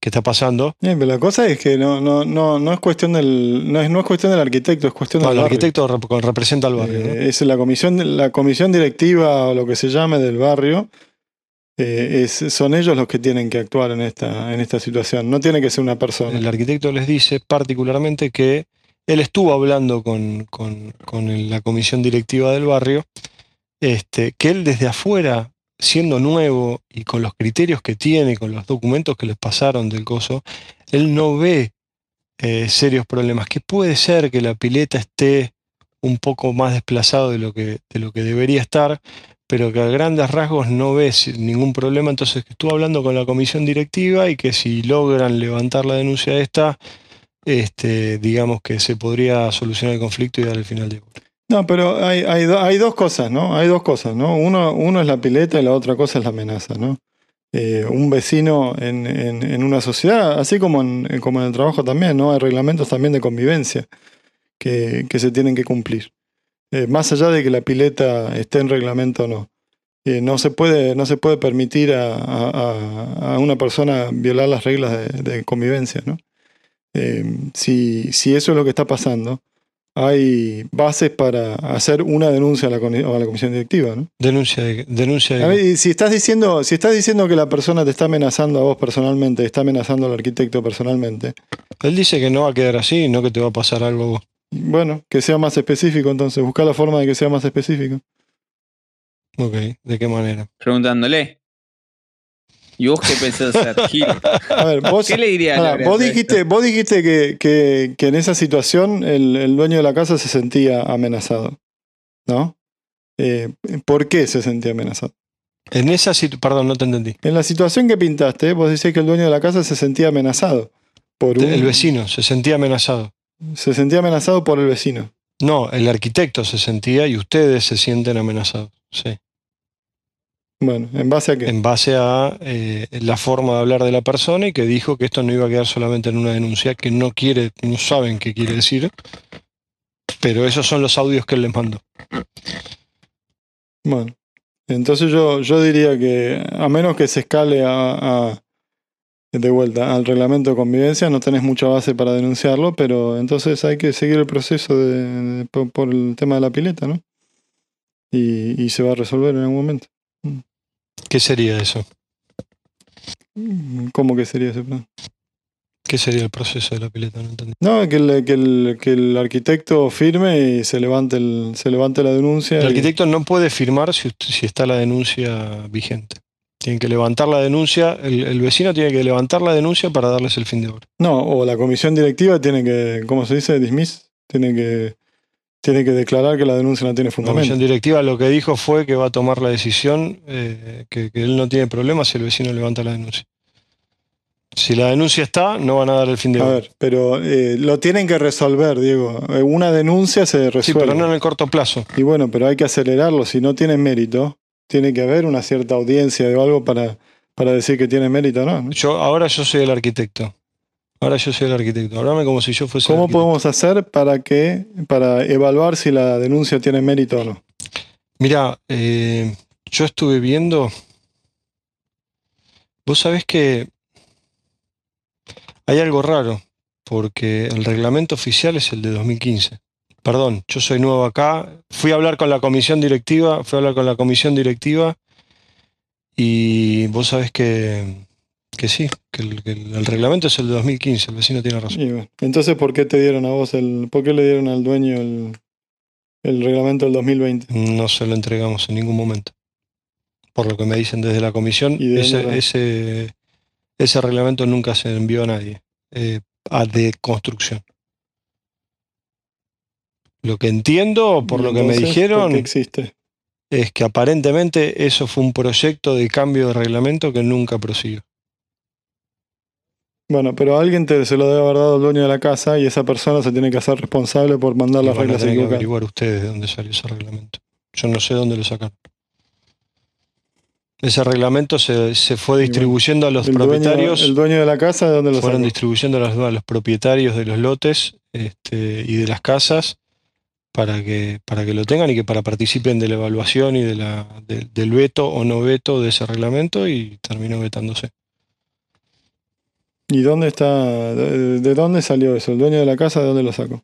que está pasando. Pero la cosa es que no, no, no, no es cuestión del no es, no es cuestión del arquitecto, es cuestión No, del el barrio. arquitecto rep- representa al barrio. Eh, es la comisión, la comisión directiva o lo que se llame del barrio. eh, es- son ellos los que tienen que actuar en esta, en esta situación. No tiene que ser una persona. El arquitecto les dice particularmente que él estuvo hablando con, con- con la comisión directiva del barrio, este, que él desde afuera, siendo nuevo y con los criterios que tiene, con los documentos que les pasaron del coso, él no ve eh, serios problemas. Que puede ser que la pileta esté un poco más desplazado de lo que, de lo que debería estar, pero que a grandes rasgos no ve ningún problema. Entonces que estuvo hablando con la comisión directiva y que si logran levantar la denuncia esta, este, digamos que se podría solucionar el conflicto y dar el final de No, pero hay, hay, hay dos cosas, ¿no? Hay dos cosas, ¿no? Uno, uno es la pileta y la otra cosa es la amenaza, ¿no? Eh, un vecino en, en- una sociedad, así como en, como en el trabajo también, ¿no? Hay reglamentos también de convivencia que, que se tienen que cumplir. Eh, más allá de que la pileta esté en reglamento o no. Eh, no, se puede, no se puede permitir a, a- una persona violar las reglas de, de convivencia, ¿no? Si, si eso es lo que está pasando, hay bases para hacer una denuncia a la, coni- a la comisión directiva, ¿no? Denuncia de, denuncia de- si estás diciendo, si estás diciendo que la persona te está amenazando a vos personalmente, está amenazando al arquitecto personalmente, Él dice que no va a quedar así, no que te va a pasar algo a vos. bueno, que sea más específico entonces, busca la forma de que sea más específico. Ok, ¿de qué manera? Preguntándole. ¿Y vos qué pensás hacer, Gil? A ver, vos, ¿Qué le diría a pará, Lore vos dijiste, vos dijiste que, que- que en esa situación el, el dueño de la casa se sentía amenazado, ¿no? Eh, ¿Por qué se sentía amenazado? En esa situación, perdón, no te entendí. En la situación que pintaste, vos decís que el dueño de la casa se sentía amenazado por un, El vecino se sentía amenazado. se sentía amenazado por el vecino. No, el arquitecto se sentía y ustedes se sienten amenazados. Sí. Bueno, ¿en base a qué? En base a eh, la forma de hablar de la persona y que dijo que esto no iba a quedar solamente en una denuncia, que no quiere, no saben qué quiere decir. Pero esos son los audios que él les mandó. Bueno, entonces yo, yo diría que a menos que se escale a, a- de vuelta al reglamento de convivencia, no tenés mucha base para denunciarlo, pero entonces hay que seguir el proceso de, de- por, por el tema de la pileta, ¿no? Y, y se va a resolver en algún momento. ¿Qué sería eso? ¿Cómo que sería ese plan? ¿Qué sería el proceso de la pileta? No entendí. No, que el, que el, que el arquitecto firme y se levante, el, se levante la denuncia. El y- arquitecto no puede firmar si, si está la denuncia vigente. Tienen que levantar la denuncia, el, el vecino tiene que levantar la denuncia para darles el fin de obra. No, o la comisión directiva tiene que, ¿cómo se dice? Dismiss. Tiene que, tiene que declarar que la denuncia no tiene La comisión fundamento. directiva lo que dijo fue que va a tomar la decisión, eh, que, que él no tiene problema si el vecino levanta la denuncia. Si la denuncia está, no van a dar el fin de A ver, pero eh, lo tienen que resolver, Diego. Eh, Una denuncia se Sí, resuelve. pero no en el corto plazo. Y bueno, pero hay que acelerarlo. Si no tiene mérito, tiene que haber una cierta audiencia o algo para, para decir que tiene mérito o no. ¿no? Yo, ahora yo soy el arquitecto. Ahora yo soy el arquitecto. Háblame como si yo fuese el ¿Cómo podemos hacer para que para evaluar si la denuncia tiene mérito o no? Mira, eh, yo estuve viendo. Vos sabés que hay algo raro, porque el reglamento oficial es el de 2015. Perdón, yo soy nuevo acá. Fui a hablar con la comisión directiva, fui a hablar con la comisión directiva y vos sabés que, que sí, que el, que el- el reglamento es el de 2015, el vecino tiene razón. Y bueno, entonces, ¿por qué te dieron a vos el, por qué le dieron al dueño el, el reglamento del 2020? No se lo entregamos en ningún momento. Por lo que me dicen desde la comisión, ¿Y de dónde ese, ese, ese reglamento nunca se envió a nadie, eh, a de construcción. Lo que entiendo, por lo que me entonces, ¿por dijeron, existe? es que aparentemente eso fue un proyecto de cambio de reglamento que nunca prosiguió. Bueno, pero alguien te, se lo debe haber dado al dueño de la casa y esa persona se tiene que hacer responsable por mandar las reglas tener que equivocadas. averiguar ustedes de dónde salió ese reglamento. Yo no sé dónde lo sacaron. Ese reglamento se, se fue bueno, distribuyendo a los El dueño, propietarios. el dueño de la casa, ¿de dónde lo fueron distribuyendo a los, a los propietarios de los lotes este, y de las casas para que, para que lo tengan y que para participen de la evaluación y de la, de- del veto o no veto de ese reglamento y terminó vetándose. ¿Y dónde está? De, de dónde salió eso? ¿El dueño de la casa de dónde lo sacó?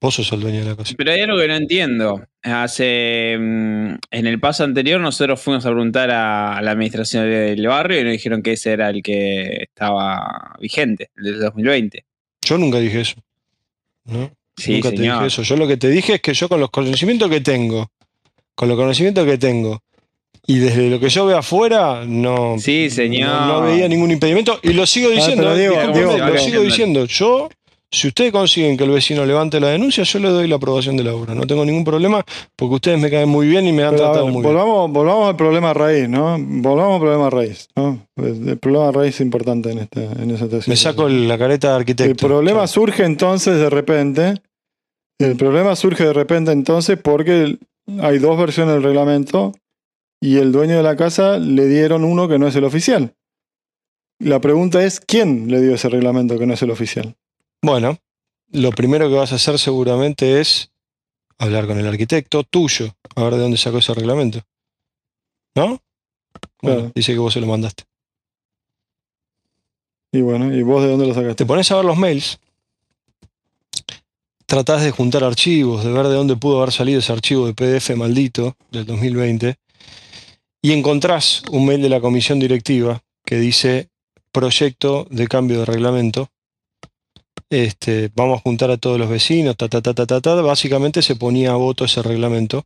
Vos sos el dueño de la casa. Pero hay algo que no entiendo. Hace. mm, En el paso anterior, nosotros fuimos a preguntar a, a la administración del barrio y nos dijeron que ese era el que estaba vigente, el del 2020. Yo nunca dije eso. ¿no? Sí, nunca te dije eso. Yo lo que te dije es que yo con los conocimientos que tengo, con los conocimientos que tengo, y desde lo que yo veo afuera, no, Sí, señor. no, no veía ningún impedimento. Y lo sigo diciendo, ¿eh? Discúlpeme, Diego, lo sigo diciendo. Yo, si ustedes consiguen que el vecino levante la denuncia, yo le doy la aprobación de la obra. No tengo ningún problema porque ustedes me caen muy bien y me han Pero, tratado ver, muy bien. volvamos, volvamos al problema raíz, ¿no? Volvamos al problema raíz, ¿no? El, problema raíz es importante en, esta, en esa tesis. Me saco la careta de arquitecto. El problema surge entonces de repente. El problema surge de repente entonces porque hay dos versiones del reglamento y el dueño de la casa le dieron uno que no es el oficial. La pregunta es, ¿quién le dio ese reglamento que no es el oficial? Bueno, lo primero que vas a hacer seguramente es hablar con el arquitecto tuyo, a ver de dónde sacó ese reglamento. ¿No? Bueno, Claro. dice que vos se lo mandaste. Y bueno, ¿y vos de dónde lo Te sacaste? pones a ver los mails, tratás de juntar archivos, de ver de dónde pudo haber salido ese archivo de PDF maldito del 2020, y encontrás un mail de la comisión directiva que dice proyecto de cambio de reglamento. Este, vamos a juntar a todos los vecinos. Básicamente se ponía a voto ese reglamento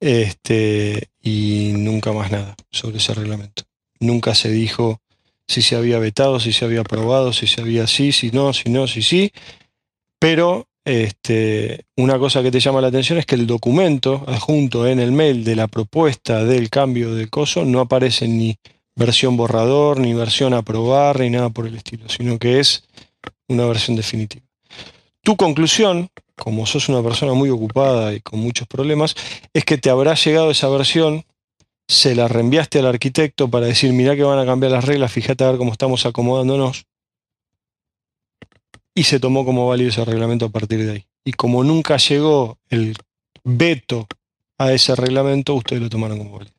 este, y nunca más nada sobre ese reglamento. Nunca se dijo si se había vetado, si se había aprobado, si se había sí, si no, si no, si sí. Pero este, una cosa que te llama la atención es que el documento adjunto en el mail de la propuesta del cambio de coso no aparece ni versión borrador, ni versión aprobar, ni nada por el estilo, sino que es una versión definitiva. Tu conclusión, como sos una persona muy ocupada y con muchos problemas, es que te habrá llegado esa versión, se la reenviaste al arquitecto para decir, mirá que van a cambiar las reglas, fíjate a ver cómo estamos acomodándonos, y se tomó como válido ese reglamento a partir de ahí. Y como nunca llegó el veto a ese reglamento, ustedes lo tomaron como válido.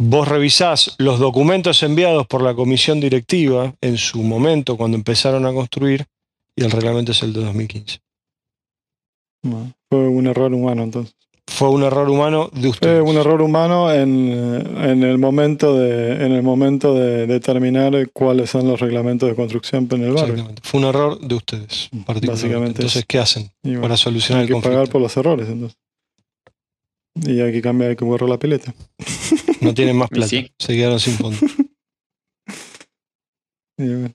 Vos revisás los documentos enviados por la comisión directiva en su momento cuando empezaron a construir y el reglamento es el de 2015. No, fue un error humano entonces. Fue un error humano de Fue ustedes. un error humano en, en el momento de en el momento de determinar cuáles son los reglamentos de construcción en el barrio. Exactamente. Fue un error de ustedes, particularmente. Básicamente Entonces, es- ¿qué hacen bueno, para solucionar hay el que conflicto? pagar por los errores entonces. Y hay que cambiar, hay que borrar la pileta. No tienen más plata. sí. Se quedaron sin fondo. Y bueno,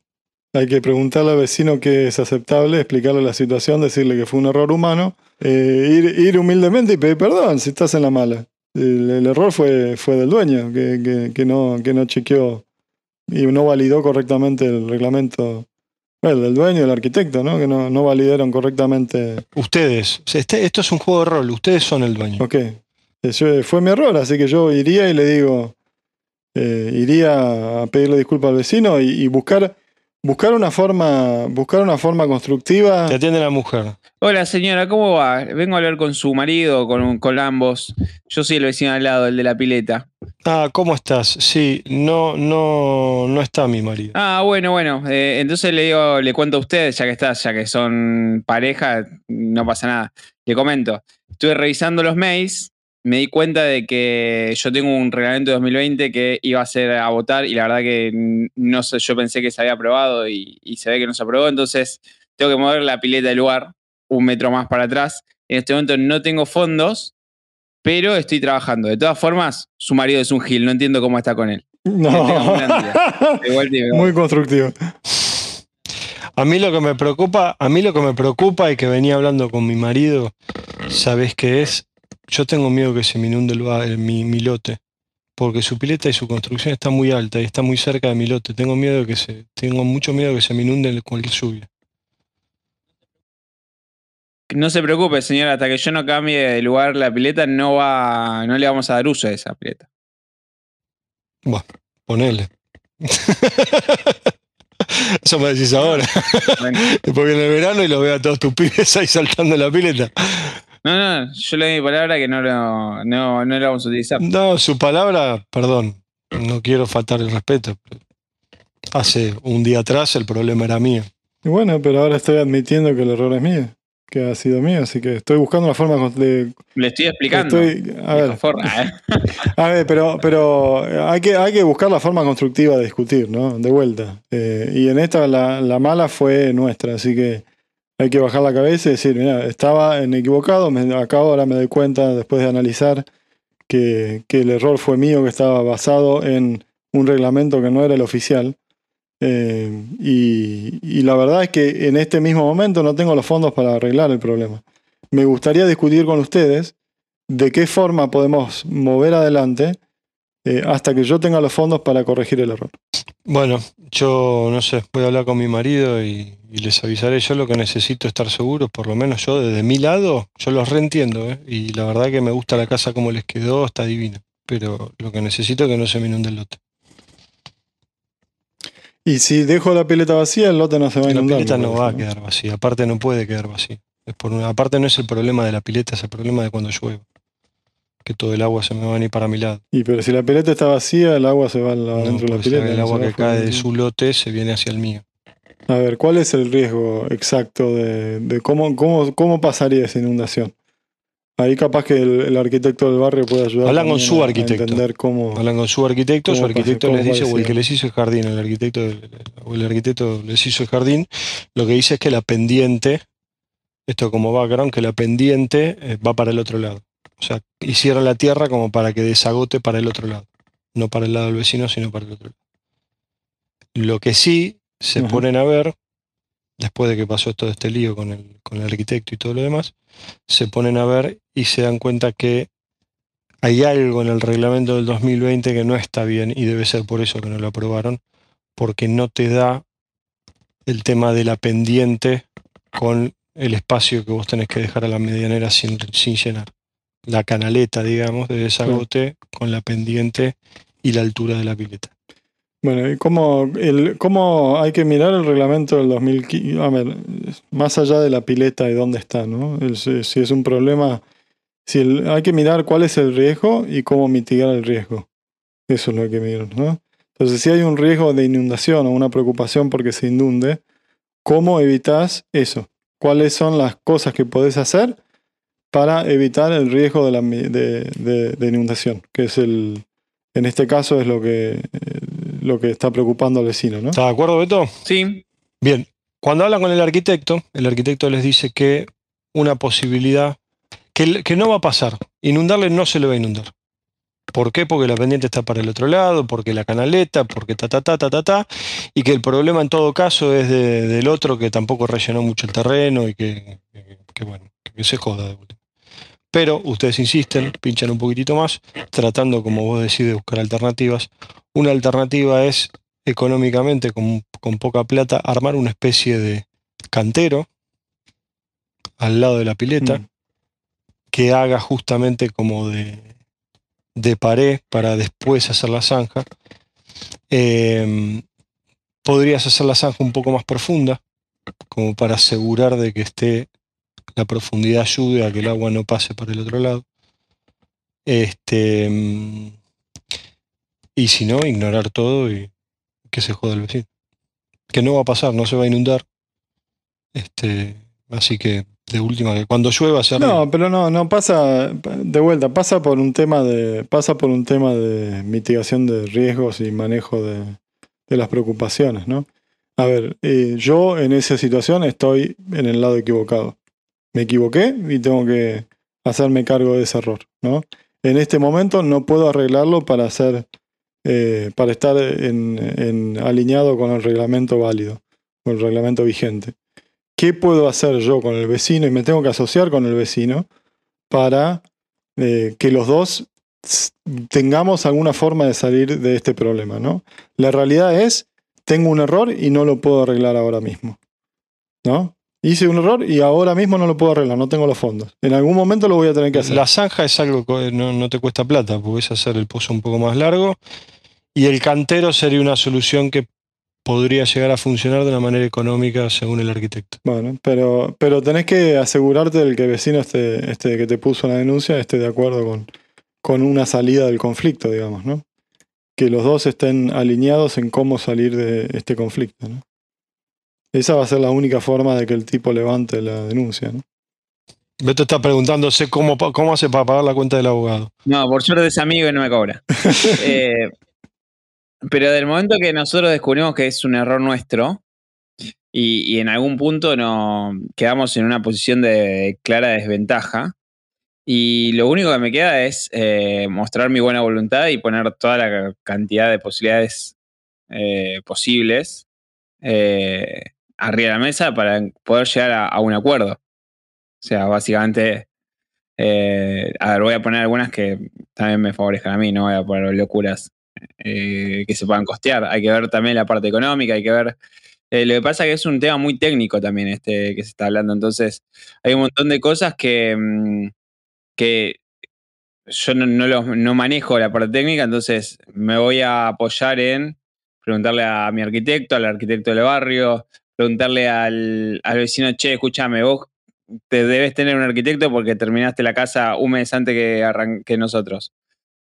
hay que preguntarle al vecino qué es aceptable, explicarle la situación, decirle que fue un error humano, eh, ir, ir humildemente y pedir perdón si estás en la mala. El, el error fue, fue del dueño, que, que- que no, que no chequeó y no validó correctamente el reglamento. Bueno, del dueño el arquitecto, ¿no? Que no, no validaron correctamente. Ustedes, este- esto es un juego de rol, ustedes son el dueño. Ok. Eso fue mi error, así que yo iría y le digo, eh, iría a pedirle disculpas al vecino y, y buscar, buscar una forma, buscar una forma constructiva. Te atiende la mujer. Hola señora, ¿cómo va? Vengo a hablar con su marido, con, con ambos. Yo soy el vecino al lado, el de la pileta. Ah, ¿cómo estás? Sí, no, no, no está mi marido. Ah, bueno, bueno. eh, entonces le digo, le cuento a ustedes, ya que está, ya que son pareja, no pasa nada. Le comento. Estuve revisando los mails, me di cuenta de que yo tengo un reglamento de 2020 que iba a ser a votar y la verdad que no sé, yo pensé que se había aprobado y, y se ve que no se aprobó, entonces tengo que mover la pileta del lugar un metro más para atrás. En este momento no tengo fondos, pero estoy trabajando. De todas formas, su marido es un gil, no entiendo cómo está con él. No. Igual. Muy constructivo. A mí lo que me preocupa, a mí lo que me preocupa y que venía hablando con mi marido, ¿sabes qué es? Yo tengo miedo que se me inunde el el- mi, mi lote, porque su pileta y su construcción está muy alta y está muy cerca de mi lote. Tengo miedo que se, tengo mucho miedo que se me inunde cualquier lluvia. No se preocupe, señor, hasta que yo no cambie de lugar la pileta, no va, no le vamos a dar uso a esa pileta. Bueno, ponele. Eso me decís ahora. Bueno, Porque en el verano y lo veo a todos tus pibes ahí saltando en la pileta. No, no, yo le doy mi palabra que no lo, no, no lo vamos a utilizar. No, su palabra, perdón, no quiero faltar el respeto. Hace un día atrás el problema era mío. Y bueno, pero ahora estoy admitiendo que el error es mío, que ha sido mío, así que estoy buscando una forma de. Le estoy explicando. Estoy, a ver, ¿eh? A ver, pero, pero hay, que, hay que buscar la forma constructiva de discutir, ¿no? De vuelta. Eh, y en esta la, la mala fue nuestra, así que hay que bajar la cabeza y decir, mira, estaba en equivocado, me, acá ahora me doy cuenta, después de analizar, que, que el error fue mío, que estaba basado en un reglamento que no era el oficial. Eh, y, y la verdad es que en este mismo momento no tengo los fondos para arreglar el problema. Me gustaría discutir con ustedes de qué forma podemos mover adelante eh, hasta que yo tenga los fondos para corregir el error. Bueno, yo no sé, voy a hablar con mi marido y, y les avisaré. Yo lo que necesito es estar seguro, por lo menos yo desde mi lado, yo los reentiendo, ¿eh? y la verdad que me gusta la casa como les quedó, está divina. Pero lo que necesito es que no se me inunde el lote. Y si dejo la pileta vacía, el lote no se va a La inundar. pileta me no va a quedar vacía, aparte no puede quedar vacía. Es por una, aparte no es el problema de la pileta, es el problema de cuando llueve. Que todo el agua se me va a venir para mi lado. Y pero si la pileta está vacía, el agua se va No, adentro de la pileta. el agua que cae de su lote se viene hacia el mío. A ver, ¿cuál es el riesgo exacto de, de cómo, cómo, cómo pasaría esa inundación? Ahí capaz que el, el arquitecto del barrio puede ayudar. Hablan con su a- a arquitecto. entender cómo. Hablan con su arquitecto, su arquitecto ¿Cómo les dice, o el que les hizo el jardín, el arquitecto, o el arquitecto les hizo el jardín, lo que dice es que la pendiente, esto como background, que la pendiente eh, va para el otro lado. O sea, hicieron la tierra como para que desagote para el otro lado. No para el lado del vecino, sino para el otro lado. Lo que sí se Ajá. ponen a ver, después de que pasó todo este lío con el, con el arquitecto y todo lo demás, se ponen a ver y se dan cuenta que hay algo en el reglamento del 2020 que no está bien y debe ser por eso que no lo aprobaron, porque no te da el tema de la pendiente con el espacio que vos tenés que dejar a la medianera sin, sin llenar. La canaleta, digamos, de desagote con la pendiente y la altura de la pileta. Bueno, ¿y cómo, el, cómo hay que mirar el reglamento del 2015? A ver, más allá de la pileta y dónde está, ¿no? El- si, si es un problema, si el- hay que mirar cuál es el riesgo y cómo mitigar el riesgo. Eso es lo que mirar, ¿no? Entonces, si hay un riesgo de inundación o una preocupación porque se inunde, ¿cómo evitas eso? ¿Cuáles son las cosas que podés hacer para evitar el riesgo de, la, mi- de, de- de inundación? Que es el, en este caso es lo que, eh, lo que está preocupando al vecino, ¿no? ¿Estás de acuerdo, Beto? Sí, Bien, cuando hablan con el arquitecto, el arquitecto les dice que una posibilidad, que, que no va a pasar, inundarle no se le va a inundar. ¿Por qué? Porque la pendiente está para el otro lado, porque la canaleta, porque ta ta ta ta ta ta, y que el problema en todo caso es de- del otro que tampoco rellenó mucho el terreno y que, que- que, bueno, que se joda de última. Pero ustedes insisten, pinchan un poquitito más, tratando, como vos decís, de buscar alternativas. Una alternativa es económicamente, con, con poca plata, armar una especie de cantero al lado de la pileta Mm. que haga justamente como de, de pared para después hacer la zanja. Eh, podrías hacer la zanja un poco más profunda, como para asegurar de que esté la profundidad ayude a que el agua no pase por el otro lado. Este, mm, y si no, ignorar todo y que se joda el vecino. Que no va a pasar, no se va a inundar. Este, así que de última, que cuando llueva se. No, pero no, no pasa de vuelta, pasa por un tema de, pasa por un tema de mitigación de riesgos y manejo de, de las preocupaciones, ¿no? A ver, eh, yo en esa situación estoy en el lado equivocado. Me equivoqué y tengo que hacerme cargo de ese error, ¿no? En este momento no puedo arreglarlo para eh, estar en, alineado con el reglamento válido, con el reglamento vigente. ¿Qué puedo hacer yo con el vecino? Y me tengo que asociar con el vecino para eh, que los dos tengamos alguna forma de salir de este problema, ¿no? La realidad es, tengo un error y no lo puedo arreglar ahora mismo, ¿no? Hice un error y ahora mismo no lo puedo arreglar, no tengo los fondos. En algún momento lo voy a tener que hacer. La zanja es algo que no, no te cuesta plata, puedes hacer el pozo un poco más largo. Y el cantero sería una solución que podría llegar a funcionar de una manera económica según el arquitecto. Bueno, pero, pero tenés que asegurarte del que el vecino este, este que te puso la denuncia esté de acuerdo con, con una salida del conflicto, digamos, ¿no? Que los dos estén alineados en cómo salir de este conflicto, ¿no? Esa va a ser la única forma de que el tipo levante la denuncia, ¿no? Beto está preguntándose cómo, cómo hace para pagar la cuenta del abogado. No, por suerte es amigo y no me cobra. Eh, pero del momento que nosotros descubrimos que es un error nuestro y, y en algún punto no quedamos en una posición de clara desventaja, y lo único que me queda es eh, mostrar mi buena voluntad y poner toda la cantidad de posibilidades eh, posibles eh, arriba de la mesa para poder llegar a, un acuerdo. O sea, básicamente, eh, a ver, voy a poner algunas que también me favorezcan a mí, no voy a poner locuras eh, que se puedan costear. Hay que ver también la parte económica, hay que ver. eh, lo que pasa es que es un tema muy técnico también este que se está hablando, entonces hay un montón de cosas que, mm, que yo no, no, los- no manejo la parte técnica, entonces me voy a apoyar en preguntarle a mi arquitecto, al arquitecto del barrio, preguntarle al, al vecino, che, escúchame, vos te debes tener un arquitecto porque terminaste la casa un mes antes que, que nosotros,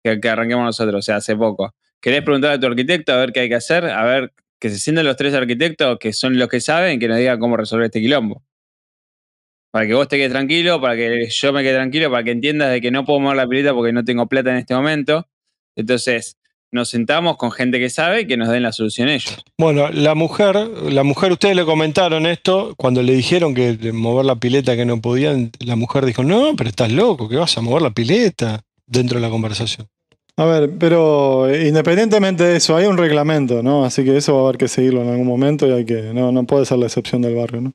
que, que arranquemos nosotros, o sea, hace poco. ¿Querés preguntarle a tu arquitecto a ver qué hay que hacer? A ver, que se sienten los tres arquitectos que son los que saben, que nos digan cómo resolver este quilombo. Para que vos te quedes tranquilo, para que yo me quede tranquilo, para que entiendas de que no puedo mover la pileta porque no tengo plata en este momento. Entonces, nos sentamos con gente que sabe y que nos den la solución ellos. Bueno, la mujer, la mujer, ustedes le comentaron esto, cuando le dijeron que mover la pileta que no podían, la mujer dijo, no, pero estás loco, que vas a mover la pileta dentro de la conversación. A ver, pero eh, independientemente de eso, hay un reglamento, ¿no? Así que eso va a haber que seguirlo en algún momento y hay que. No, no puede ser la excepción del barrio, ¿no?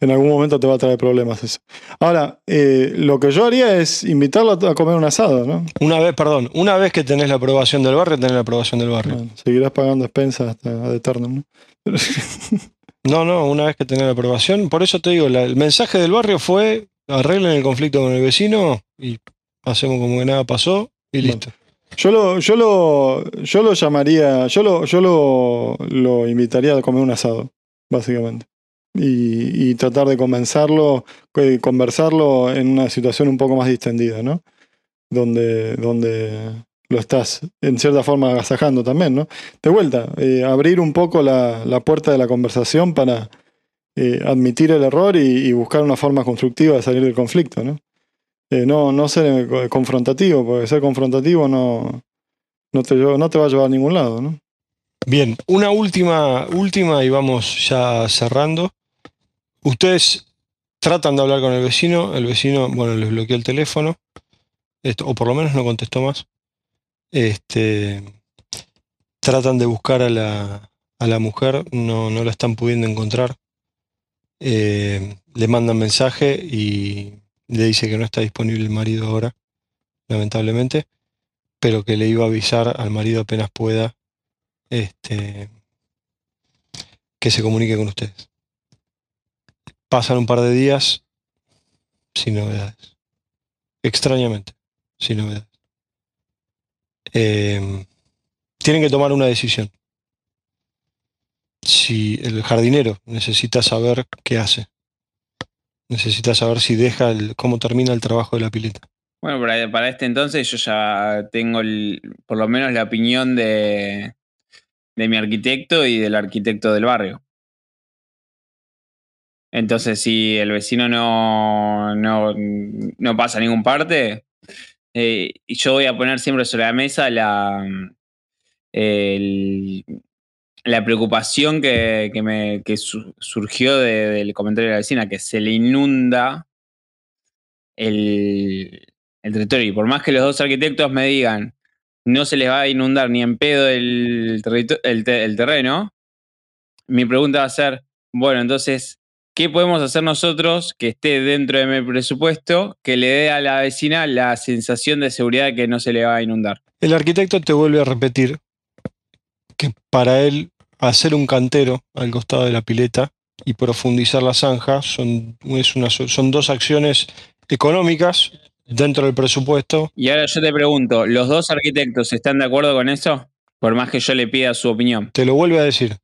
En algún momento te va a traer problemas eso. Ahora, eh, lo que yo haría es invitarlo a comer un asado, ¿no? Una vez, perdón, una vez que tenés la aprobación del barrio, tenés la aprobación del barrio. Bueno, seguirás pagando expensas hasta ad eternum, ¿no? Pero- No, no, una vez que tenés la aprobación, por eso te digo, la- el mensaje del barrio fue arreglen el conflicto con el vecino y hacemos como que nada pasó y Bueno. listo. Yo lo, yo lo, yo lo llamaría, yo lo, yo lo, lo invitaría a comer un asado, básicamente. Y, tratar de convencerlo, conversarlo en una situación un poco más distendida, ¿no? Donde, donde lo estás en cierta forma agasajando también, ¿no? De vuelta, eh, abrir un poco la, la puerta de la conversación para eh, admitir el error y, buscar una forma constructiva de salir del conflicto, ¿no? Eh, no, no ser confrontativo, porque ser confrontativo no, no, te, no te va a llevar a ningún lado, ¿no? Bien, una última, última y vamos ya cerrando. Ustedes tratan de hablar con el vecino, el vecino, bueno, les bloqueó el teléfono, esto, o por lo menos no contestó más. Este, tratan de buscar a la, a la mujer, no, no la están pudiendo encontrar. Eh, le mandan mensaje y le dice que no está disponible el marido ahora, lamentablemente, pero que le iba a avisar al marido apenas pueda este, que se comunique con ustedes. Pasan un par de días sin novedades. Extrañamente, sin novedades. eh, tienen que tomar una decisión. Si el jardinero necesita saber qué hace, necesita saber si deja el- cómo termina el trabajo de la pileta. Bueno, para, para este entonces yo ya tengo el- por lo menos la opinión de, de mi arquitecto y del arquitecto del barrio. Entonces, si el vecino no, no, no pasa a ningún parte, eh, yo voy a poner siempre sobre la mesa la, el- la preocupación que, que me, que su- surgió de- del comentario de la vecina, que se le inunda el, el territorio. Y por más que los dos arquitectos me digan, no se les va a inundar ni en pedo el, el terreno, mi pregunta va a ser, bueno, entonces, ¿qué podemos hacer nosotros que esté dentro de mi presupuesto que le dé a la vecina la sensación de seguridad de que no se le va a inundar? El arquitecto te vuelve a repetir que para él hacer un cantero al costado de la pileta y profundizar la zanja son, es una, son dos acciones económicas dentro del presupuesto. Y ahora yo te pregunto, ¿los dos arquitectos están de acuerdo con eso? Por más que yo le pida su opinión. Te lo vuelve a decir.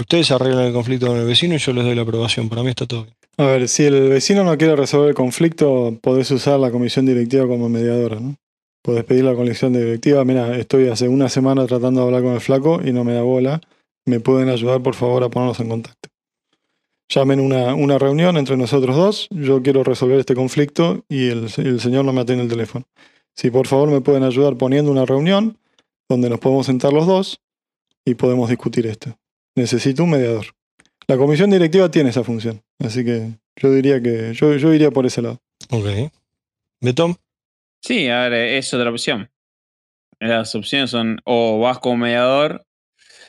Ustedes arreglan el conflicto con el vecino y yo les doy la aprobación. Para mí está todo bien. A ver, si el vecino no quiere resolver el conflicto, podés usar la comisión directiva como mediadora, ¿no? Podés pedir la comisión directiva, mira, estoy hace una semana tratando de hablar con el flaco y no me da bola. ¿Me pueden ayudar, por favor, a ponernos en contacto? Llamen una, una reunión entre nosotros dos, yo quiero resolver este conflicto y el, el señor no me atiende el teléfono. Si por favor me pueden ayudar poniendo una reunión donde nos podemos sentar los dos y podemos discutir esto. Necesito un mediador. La comisión directiva tiene esa función, así que yo diría que yo, yo iría por ese lado. Ok. Betom, Sí, a ver, es otra opción. Las opciones son o vas como mediador,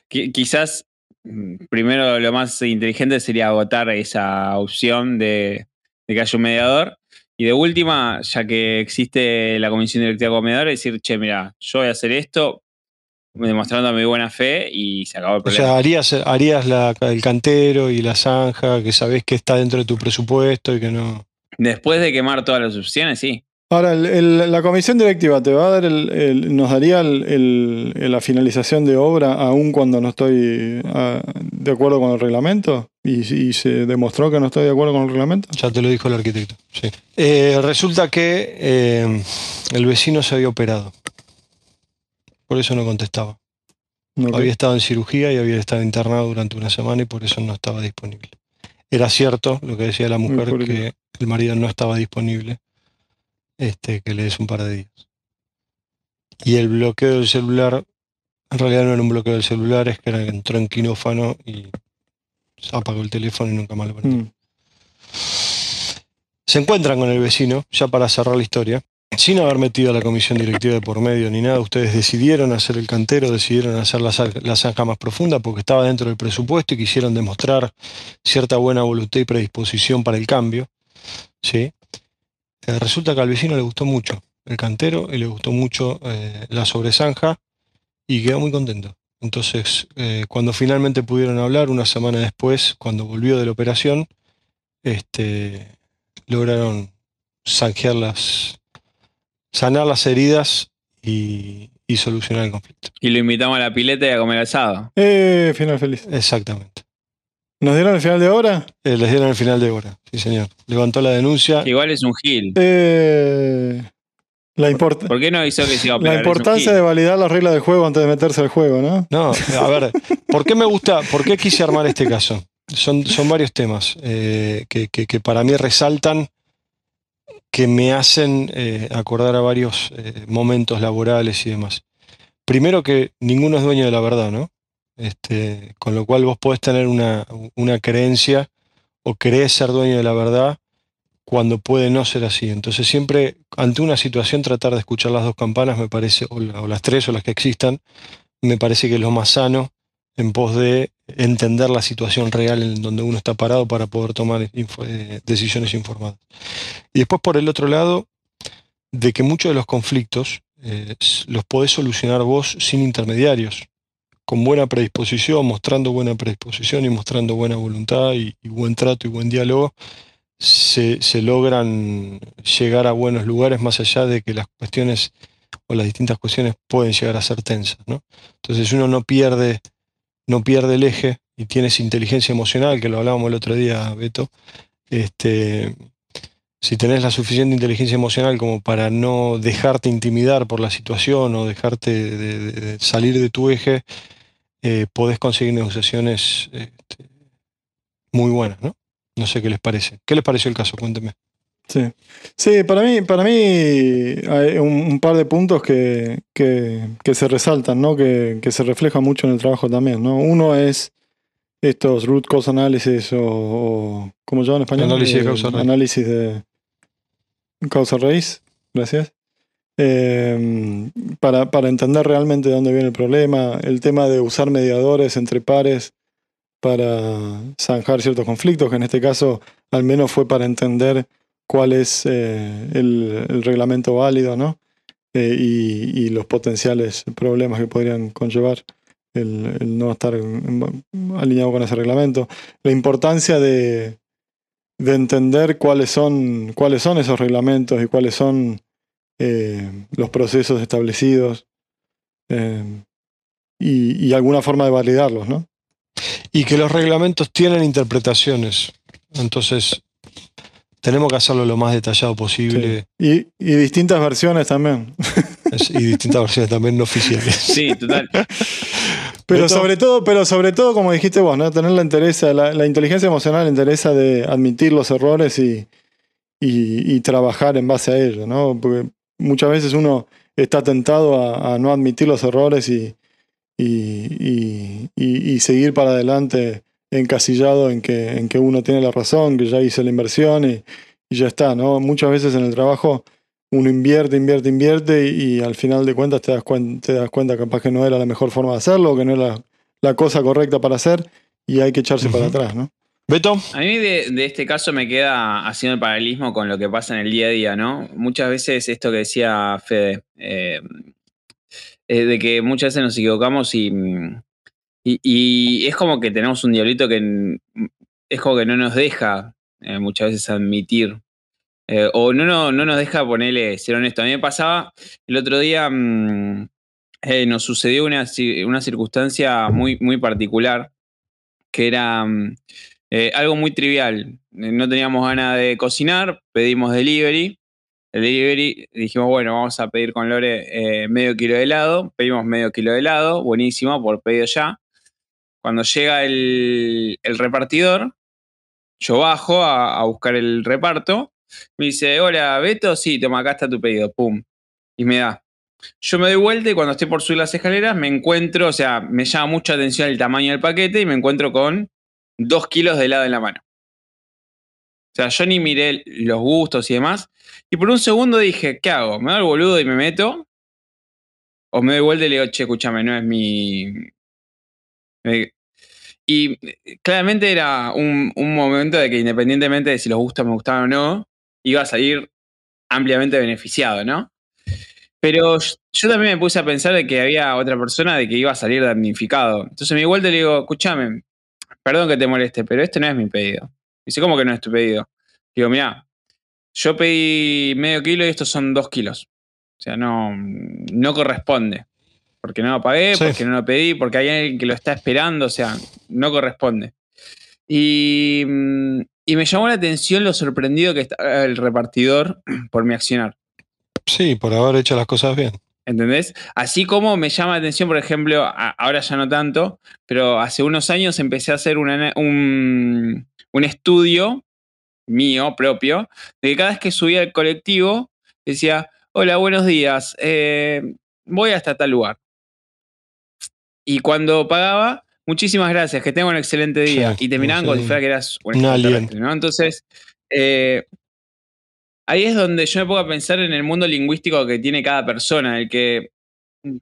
qui- quizás mm, primero lo más inteligente sería agotar esa opción de, de que haya un mediador. Y de última, ya que existe la comisión directiva como mediador, decir, che, mira, yo voy a hacer esto, demostrando mi buena fe y se acabó el o problema. sea, harías, harías la- el cantero y la zanja, que sabés que está dentro de tu presupuesto y que no. Después de quemar todas las opciones, sí. Ahora, el- el- la comisión directiva te va a dar el, el- nos daría el- el- el- la finalización de obra aún cuando no estoy ah, de acuerdo con el reglamento y, y se demostró que no estoy de acuerdo con el reglamento. Ya te lo dijo el arquitecto. Sí. Eh, resulta que eh, el vecino se había operado. Por eso no contestaba. Había estado en cirugía y había estado internado durante una semana y por eso no estaba disponible. Era cierto lo que decía la mujer que el marido no estaba disponible, este, que le des un par de días. Y el bloqueo del celular, en realidad no era un bloqueo del celular, es que entró en quirófano y se apagó el teléfono y nunca más lo prendió. Mm. Se encuentran con el vecino, ya para cerrar la historia, sin haber metido a la comisión directiva de por medio ni nada. Ustedes decidieron hacer el cantero, decidieron hacer la, zanja más profunda porque estaba dentro del presupuesto y quisieron demostrar cierta buena voluntad y predisposición para el cambio. ¿sí? Eh, resulta que al vecino le gustó mucho el cantero y le gustó mucho eh, la sobresanja y quedó muy contento. Entonces, eh, cuando finalmente pudieron hablar, una semana después, cuando volvió de la operación, este, lograron zanjear las, sanar las heridas y, y solucionar el conflicto. Y lo invitamos a la pileta y a comer asado. Eh, final feliz. Exactamente. ¿Nos dieron el final de obra? Eh, les dieron el final de hora, sí señor. Levantó la denuncia. Igual es un gil. Eh, la, import- ¿Por qué no avisó que se iba a la importancia de validar las reglas del juego antes de meterse al juego, ¿no? No, a ver, ¿por qué me gusta, por qué quise armar este caso? Son, son varios temas eh, que, que- que para mí resaltan, que me hacen eh, acordar a varios eh, momentos laborales y demás. Primero que ninguno es dueño de la verdad, ¿no? Este, con lo cual vos podés tener una, una creencia o crees ser dueño de la verdad cuando puede no ser así. Entonces siempre ante una situación tratar de escuchar las dos campanas me parece, o, o las tres o las que existan, me parece que es lo más sano en pos de entender la situación real en donde uno está parado para poder tomar eh, decisiones informadas. Y después por el otro lado, de que muchos de los conflictos eh, los podés solucionar vos sin intermediarios, con buena predisposición, mostrando buena predisposición y mostrando buena voluntad y, buen trato y buen diálogo, se, se logran llegar a buenos lugares más allá de que las cuestiones o las distintas cuestiones pueden llegar a ser tensas, ¿no? Entonces uno no pierde, no pierde el eje y tienes inteligencia emocional, que lo hablábamos el otro día, Beto, este, si tenés la suficiente inteligencia emocional como para no dejarte intimidar por la situación o dejarte de, de- de salir de tu eje, eh, podés conseguir negociaciones este, muy buenas, ¿no? No sé qué les parece. ¿Qué les pareció el caso? Cuénteme. Sí, sí para mí, para mí hay un, un par de puntos que, que- que se resaltan, ¿no? que, que se reflejan mucho en el trabajo también. ¿no? Uno es estos root cause analysis o, o ¿cómo se llama en español? Análisis de Eh, causa raíz. Análisis de causa raíz, gracias. Eh, para, para entender realmente de dónde viene el problema, el tema de usar mediadores entre pares para zanjar ciertos conflictos, que en este caso al menos fue para entender cuál es eh, el, reglamento válido, ¿no? Eh, y, los potenciales problemas que podrían conllevar el, no estar alineado con ese reglamento. La importancia de, de entender cuáles son, cuáles son esos reglamentos y cuáles son eh, los procesos establecidos y, y alguna forma de validarlos, ¿no? Y que los reglamentos tienen interpretaciones. Entonces, tenemos que hacerlo lo más detallado posible Y, y distintas versiones también. y distintas versiones también no oficiales. Sí, total. Pero sobre todo, pero sobre todo, como dijiste vos, ¿no? Tener la interesa, la, la inteligencia emocional interesa de admitir los errores y, y, y trabajar en base a ello, ¿no? Porque muchas veces uno está tentado a, a no admitir los errores y, y, y- y- y seguir para adelante encasillado en que, en que uno tiene la razón, que ya hice la inversión y, y ya está, ¿no? Muchas veces en el trabajo uno invierte, invierte, invierte y, y al final de cuentas te das, cuen- te das cuenta capaz que no era la mejor forma de hacerlo, que no era la cosa correcta para hacer y hay que echarse para atrás, ¿no? Beto, A mí de, de este caso me queda haciendo el paralelismo con lo que pasa en el día a día, ¿no? Muchas veces esto que decía Fede, eh, eh, de que muchas veces nos equivocamos y, mm, y, es como que tenemos un diablito que es como que no nos deja eh, muchas veces admitir eh, o no, no, no nos deja ponerle ser honesto. A mí me pasaba el otro día, mm, eh, nos sucedió una, una circunstancia muy, muy particular que era mm, algo muy trivial. No teníamos ganas de cocinar, pedimos delivery. El delivery dijimos, bueno, vamos a pedir con Lore medio kilo de helado. Pedimos medio kilo de helado, buenísimo, por pedido ya. Cuando llega el, repartidor, yo bajo a, a buscar el reparto. Me dice, hola, Beto, sí, toma, acá está tu pedido, pum. Y me da. Yo me doy vuelta y cuando estoy por subir las escaleras me encuentro, o sea, me llama mucha atención el tamaño del paquete y me encuentro con dos kilos de helado en la mano. O sea, yo ni miré los gustos y demás. Y por un segundo dije, ¿qué hago? ¿Me doy el boludo y me meto? ¿O me doy vuelta y le digo, che, escúchame, no es mi... Eh, Y eh, claramente era un, un momento de que independientemente de si los gustos me gustaban o no, iba a salir ampliamente beneficiado, ¿no? Pero yo también me puse a pensar de que había otra persona de que iba a salir damnificado. Entonces me di vuelta le digo, escúchame, perdón que te moleste, pero este no es mi pedido. Dice, ¿cómo que no es tu pedido? Digo, mira, yo pedí medio kilo y estos son dos kilos. O sea, no, no corresponde. Porque no lo pagué, Sí. porque no lo pedí, porque hay alguien que lo está esperando, o sea, no corresponde. Y, mm, y me llamó la atención lo sorprendido que estaba el repartidor por mi accionar. sí, por haber hecho las cosas bien. ¿Entendés? Así como me llama la atención, por ejemplo, a- ahora ya no tanto, pero hace unos años empecé a hacer una- un, un estudio mío propio, de que cada vez que subía al colectivo decía, hola, buenos días, eh, voy hasta tal lugar. Y cuando pagaba, muchísimas gracias, que tenga un excelente día. Sí, y te miraban como si sí. fuera que eras un extraterrestre, ¿no? Entonces, eh, ahí es donde yo me pongo a pensar en el mundo lingüístico que tiene cada persona, el que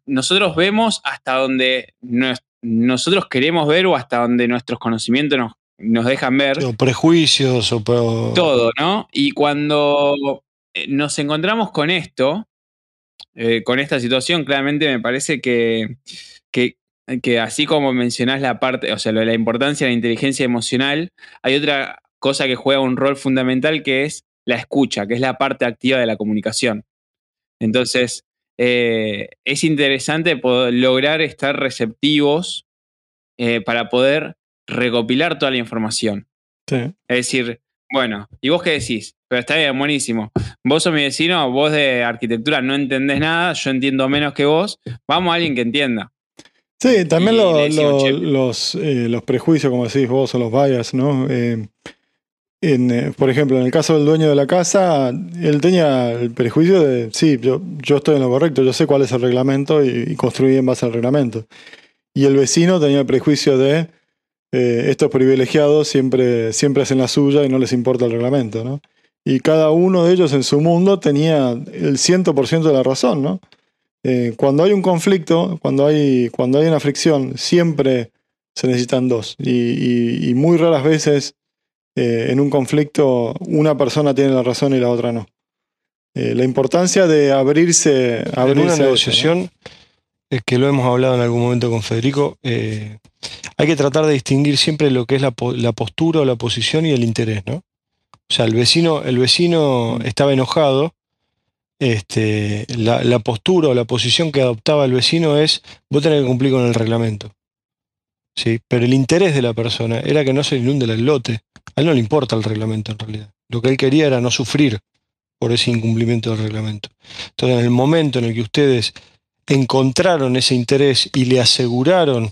nosotros vemos hasta donde nos- nosotros queremos ver o hasta donde nuestros conocimientos nos, nos dejan ver O prejuicios o, o- todo, ¿no? Y cuando eh, nos encontramos con esto, eh, con esta situación, claramente me parece que, que, que así como mencionás la parte, o sea, lo de la importancia de la inteligencia emocional, hay otra cosa que juega un rol fundamental que es la escucha, que es la parte activa de la comunicación. Entonces, eh, es interesante poder lograr estar receptivos eh, para poder recopilar toda la información. Sí. Es decir, bueno, ¿y vos qué decís? Pero está bien, buenísimo. Vos sos mi vecino, vos de arquitectura no entendés nada, yo entiendo menos que vos. Vamos a alguien que entienda. Sí, también lo- lo- los, eh, los prejuicios, como decís vos, o los bias, ¿no? Eh, en, eh, por ejemplo, en el caso del dueño de la casa, él tenía el prejuicio de, sí, yo, yo estoy en lo correcto, yo sé cuál es el reglamento y, y construí en base al reglamento. Y el vecino tenía el prejuicio de, eh, estos privilegiados siempre, siempre hacen la suya y no les importa el reglamento, ¿no? Y cada uno de ellos en su mundo tenía el 100% de la razón, ¿no? Eh, cuando hay un conflicto, cuando hay, cuando hay una fricción, siempre se necesitan dos. Y, y- y muy raras veces eh, en un conflicto una persona tiene la razón y la otra no. Eh, la importancia de abrirse, abrirse en una a eso, ¿no? negociación, eh, que lo hemos hablado en algún momento con Federico, hay que tratar de distinguir siempre lo que es la, la postura o la posición y el interés, ¿no? O sea, el vecino, el vecino Mm. estaba enojado. Este, la, la postura o la posición que adoptaba el vecino es vos tenés que cumplir con el reglamento. ¿Sí? Pero el interés de la persona era que no se inunde el lote. A él no le importa el reglamento en realidad. Lo que él quería era no sufrir por ese incumplimiento del reglamento. Entonces, en el momento en el que ustedes encontraron ese interés y le aseguraron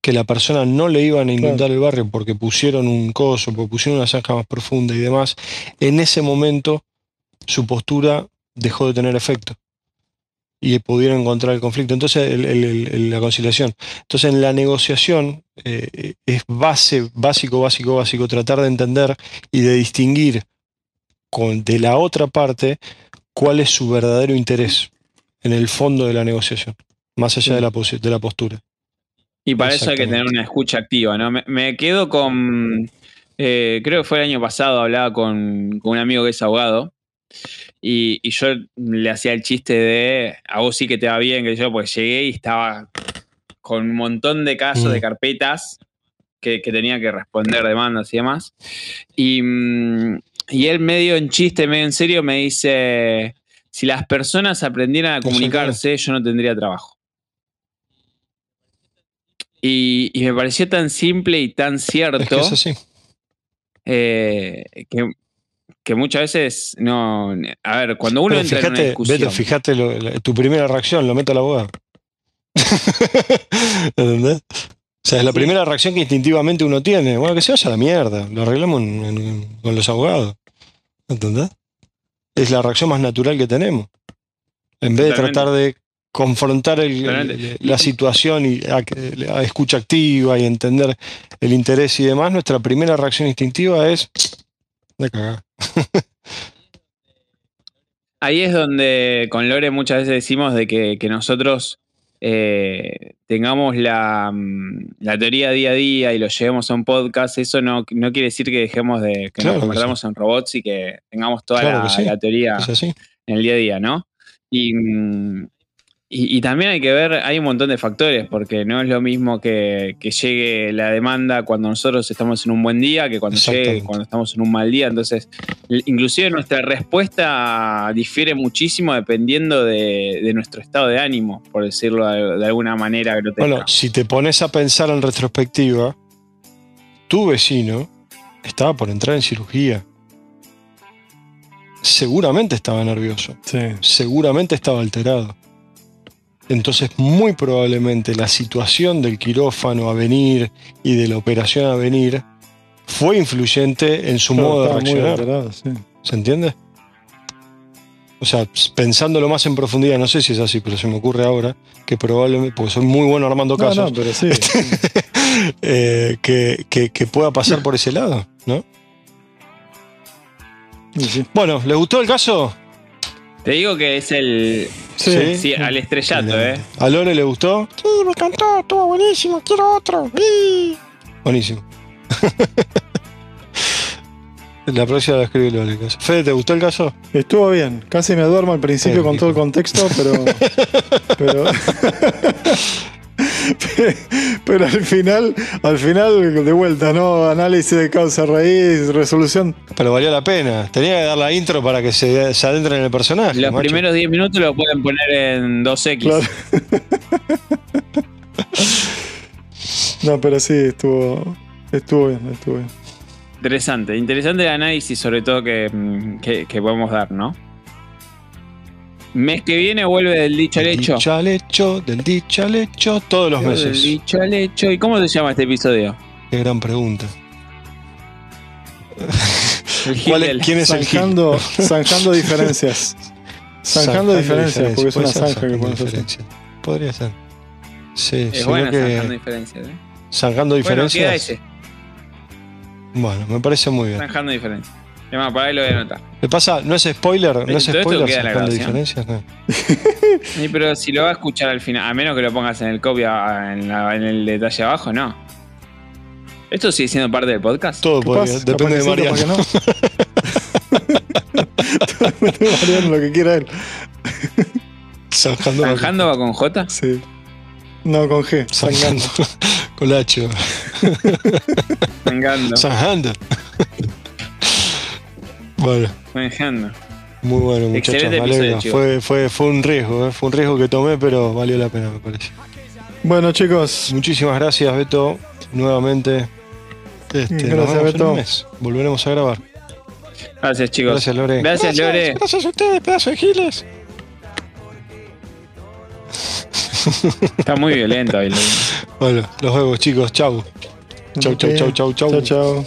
que la persona no le iban a inundar el barrio porque pusieron un coso, porque pusieron una zanja más profunda y demás, en ese momento su postura dejó de tener efecto y pudieron encontrar el conflicto. Entonces, el- el- el- el- la conciliación. Entonces, en la negociación eh, es base, básico, básico, básico, tratar de entender y de distinguir con, de la otra parte cuál es su verdadero interés en el fondo de la negociación, más allá de la, de la postura. Y para eso hay que tener una escucha activa, ¿no? Me, me quedo con. eh, creo que fue el año pasado, hablaba con, con un amigo que es abogado. Y, y yo le hacía el chiste de a vos sí que te va bien, que yo, pues llegué y estaba con un montón de casos, Mm. de carpetas que, que tenía que responder demandas y demás. Y, mm, y él medio en chiste, medio en serio, me dice, si las personas aprendieran a comunicarse, yo no tendría trabajo. Y, y me pareció tan simple y tan cierto Es que eh, que, que muchas veces no. A ver, cuando uno Pero entra en una fíjate, discusión. Beto, fíjate lo- la- tu primera reacción, lo meto al abogado. ¿Entendés? O sea, es la Sí. primera reacción que instintivamente uno tiene. Bueno, que se vaya a la mierda. Lo arreglamos en- en- con los abogados. ¿Entendés? Es la reacción más natural que tenemos. En vez de tratar de confrontar el- Totalmente. el- la situación y a, a escucha activa y entender el interés y demás, nuestra primera reacción instintiva es de cagar. Ahí es donde con Lore muchas veces decimos de que, que nosotros eh, tengamos la, mm, la teoría día a día y lo llevemos a un podcast. Eso no, no quiere decir que dejemos de que Claro nos convertamos en robots y que tengamos toda Claro la, sí. la teoría en el día a día, ¿no? Y, mm, y, y también hay que ver, hay un montón de factores, porque no es lo mismo que, que llegue la demanda cuando nosotros estamos en un buen día que cuando llegue cuando estamos en un mal día. Entonces, inclusive nuestra respuesta difiere muchísimo dependiendo de, de nuestro estado de ánimo, por decirlo de, de alguna manera grotesca. Bueno, si te pones a pensar en retrospectiva, tu vecino estaba por entrar en cirugía. Seguramente estaba nervioso, Sí. seguramente estaba alterado. Entonces, muy probablemente la situación del quirófano a venir y de la operación a venir fue influyente en su Claro, modo de reaccionar. alterado, sí. ¿Se entiende? O sea, pensándolo más en profundidad, no sé si es así, pero se me ocurre ahora que probablemente, porque soy muy bueno armando casos, no, pero sí. eh, que, que- que pueda pasar por ese lado, ¿no? Sí. Bueno, ¿les gustó el caso? Te digo que es el. Sí. Sí, al estrellato, ¿eh? ¿A Lore le gustó? Sí, me encantó, estuvo buenísimo, quiero otro. ¡Y! Buenísimo. La próxima la escribe Lore el caso. Fede, ¿te gustó el caso? Estuvo bien. Casi me duermo al principio Sí, con todo el contexto, pero. pero Pero al final, al final, de vuelta, ¿no? Análisis de causa raíz, resolución. Pero valió la pena. Tenía que dar la intro para que se, se adentren en el personaje. Los macho. primeros 10 minutos lo pueden poner en 2X. Claro. No, pero sí, estuvo, estuvo bien, estuvo bien. Interesante, interesante el análisis, sobre todo que, que, que podemos dar, ¿no? Mes que viene vuelve del dicho al Del hecho. dicho al hecho, del dicho al hecho, todos los Del meses. dicho al hecho. ¿Y cómo se llama este episodio? Qué gran pregunta. El ¿Cuál es- del- ¿Quién es el Gil? Zanjando, zanjando diferencias. Zanjando diferencias, porque es una zanja que así. diferencias. Podría ser. Sí, Es bueno que zanjando diferencias. ¿eh? zanjando Bueno, queda diferencias. ese, Bueno, me parece muy bien. zanjando diferencias. Es más, para ahí lo voy a anotar. ¿Qué pasa? ¿No es spoiler? ¿No es Todo esto spoiler queda en la diferencias? No. Sí, pero si lo va a escuchar al final, a menos que lo pongas en el copy a- en, la- en el detalle abajo, no. ¿Esto sigue siendo parte del podcast? Todo podría, depende de Mariano. que no. Mariano, lo que quiera él. Zanjando. ¿Zanjando va con J? Sí. No, con G. Zanjando. Zangando. Con la H. Zanjando. Zanjando. Bueno, Zanjando. muy bueno, muchachos. Fue, fue, fue un riesgo, ¿eh? fue un riesgo que tomé, pero valió la pena, me parece. Bueno, chicos, Muchísimas gracias, Beto. Nuevamente. Este, Gracias, nos vemos en Beto. un mes. Volveremos a grabar. Gracias, chicos. Gracias, Lore. Gracias, Lore. Gracias a ustedes, pedazo de giles. Está muy violento hoy. Lore. Bueno, los vemos, chicos. Chau. Chau, chau, chau, chau, chau. Chau, chau.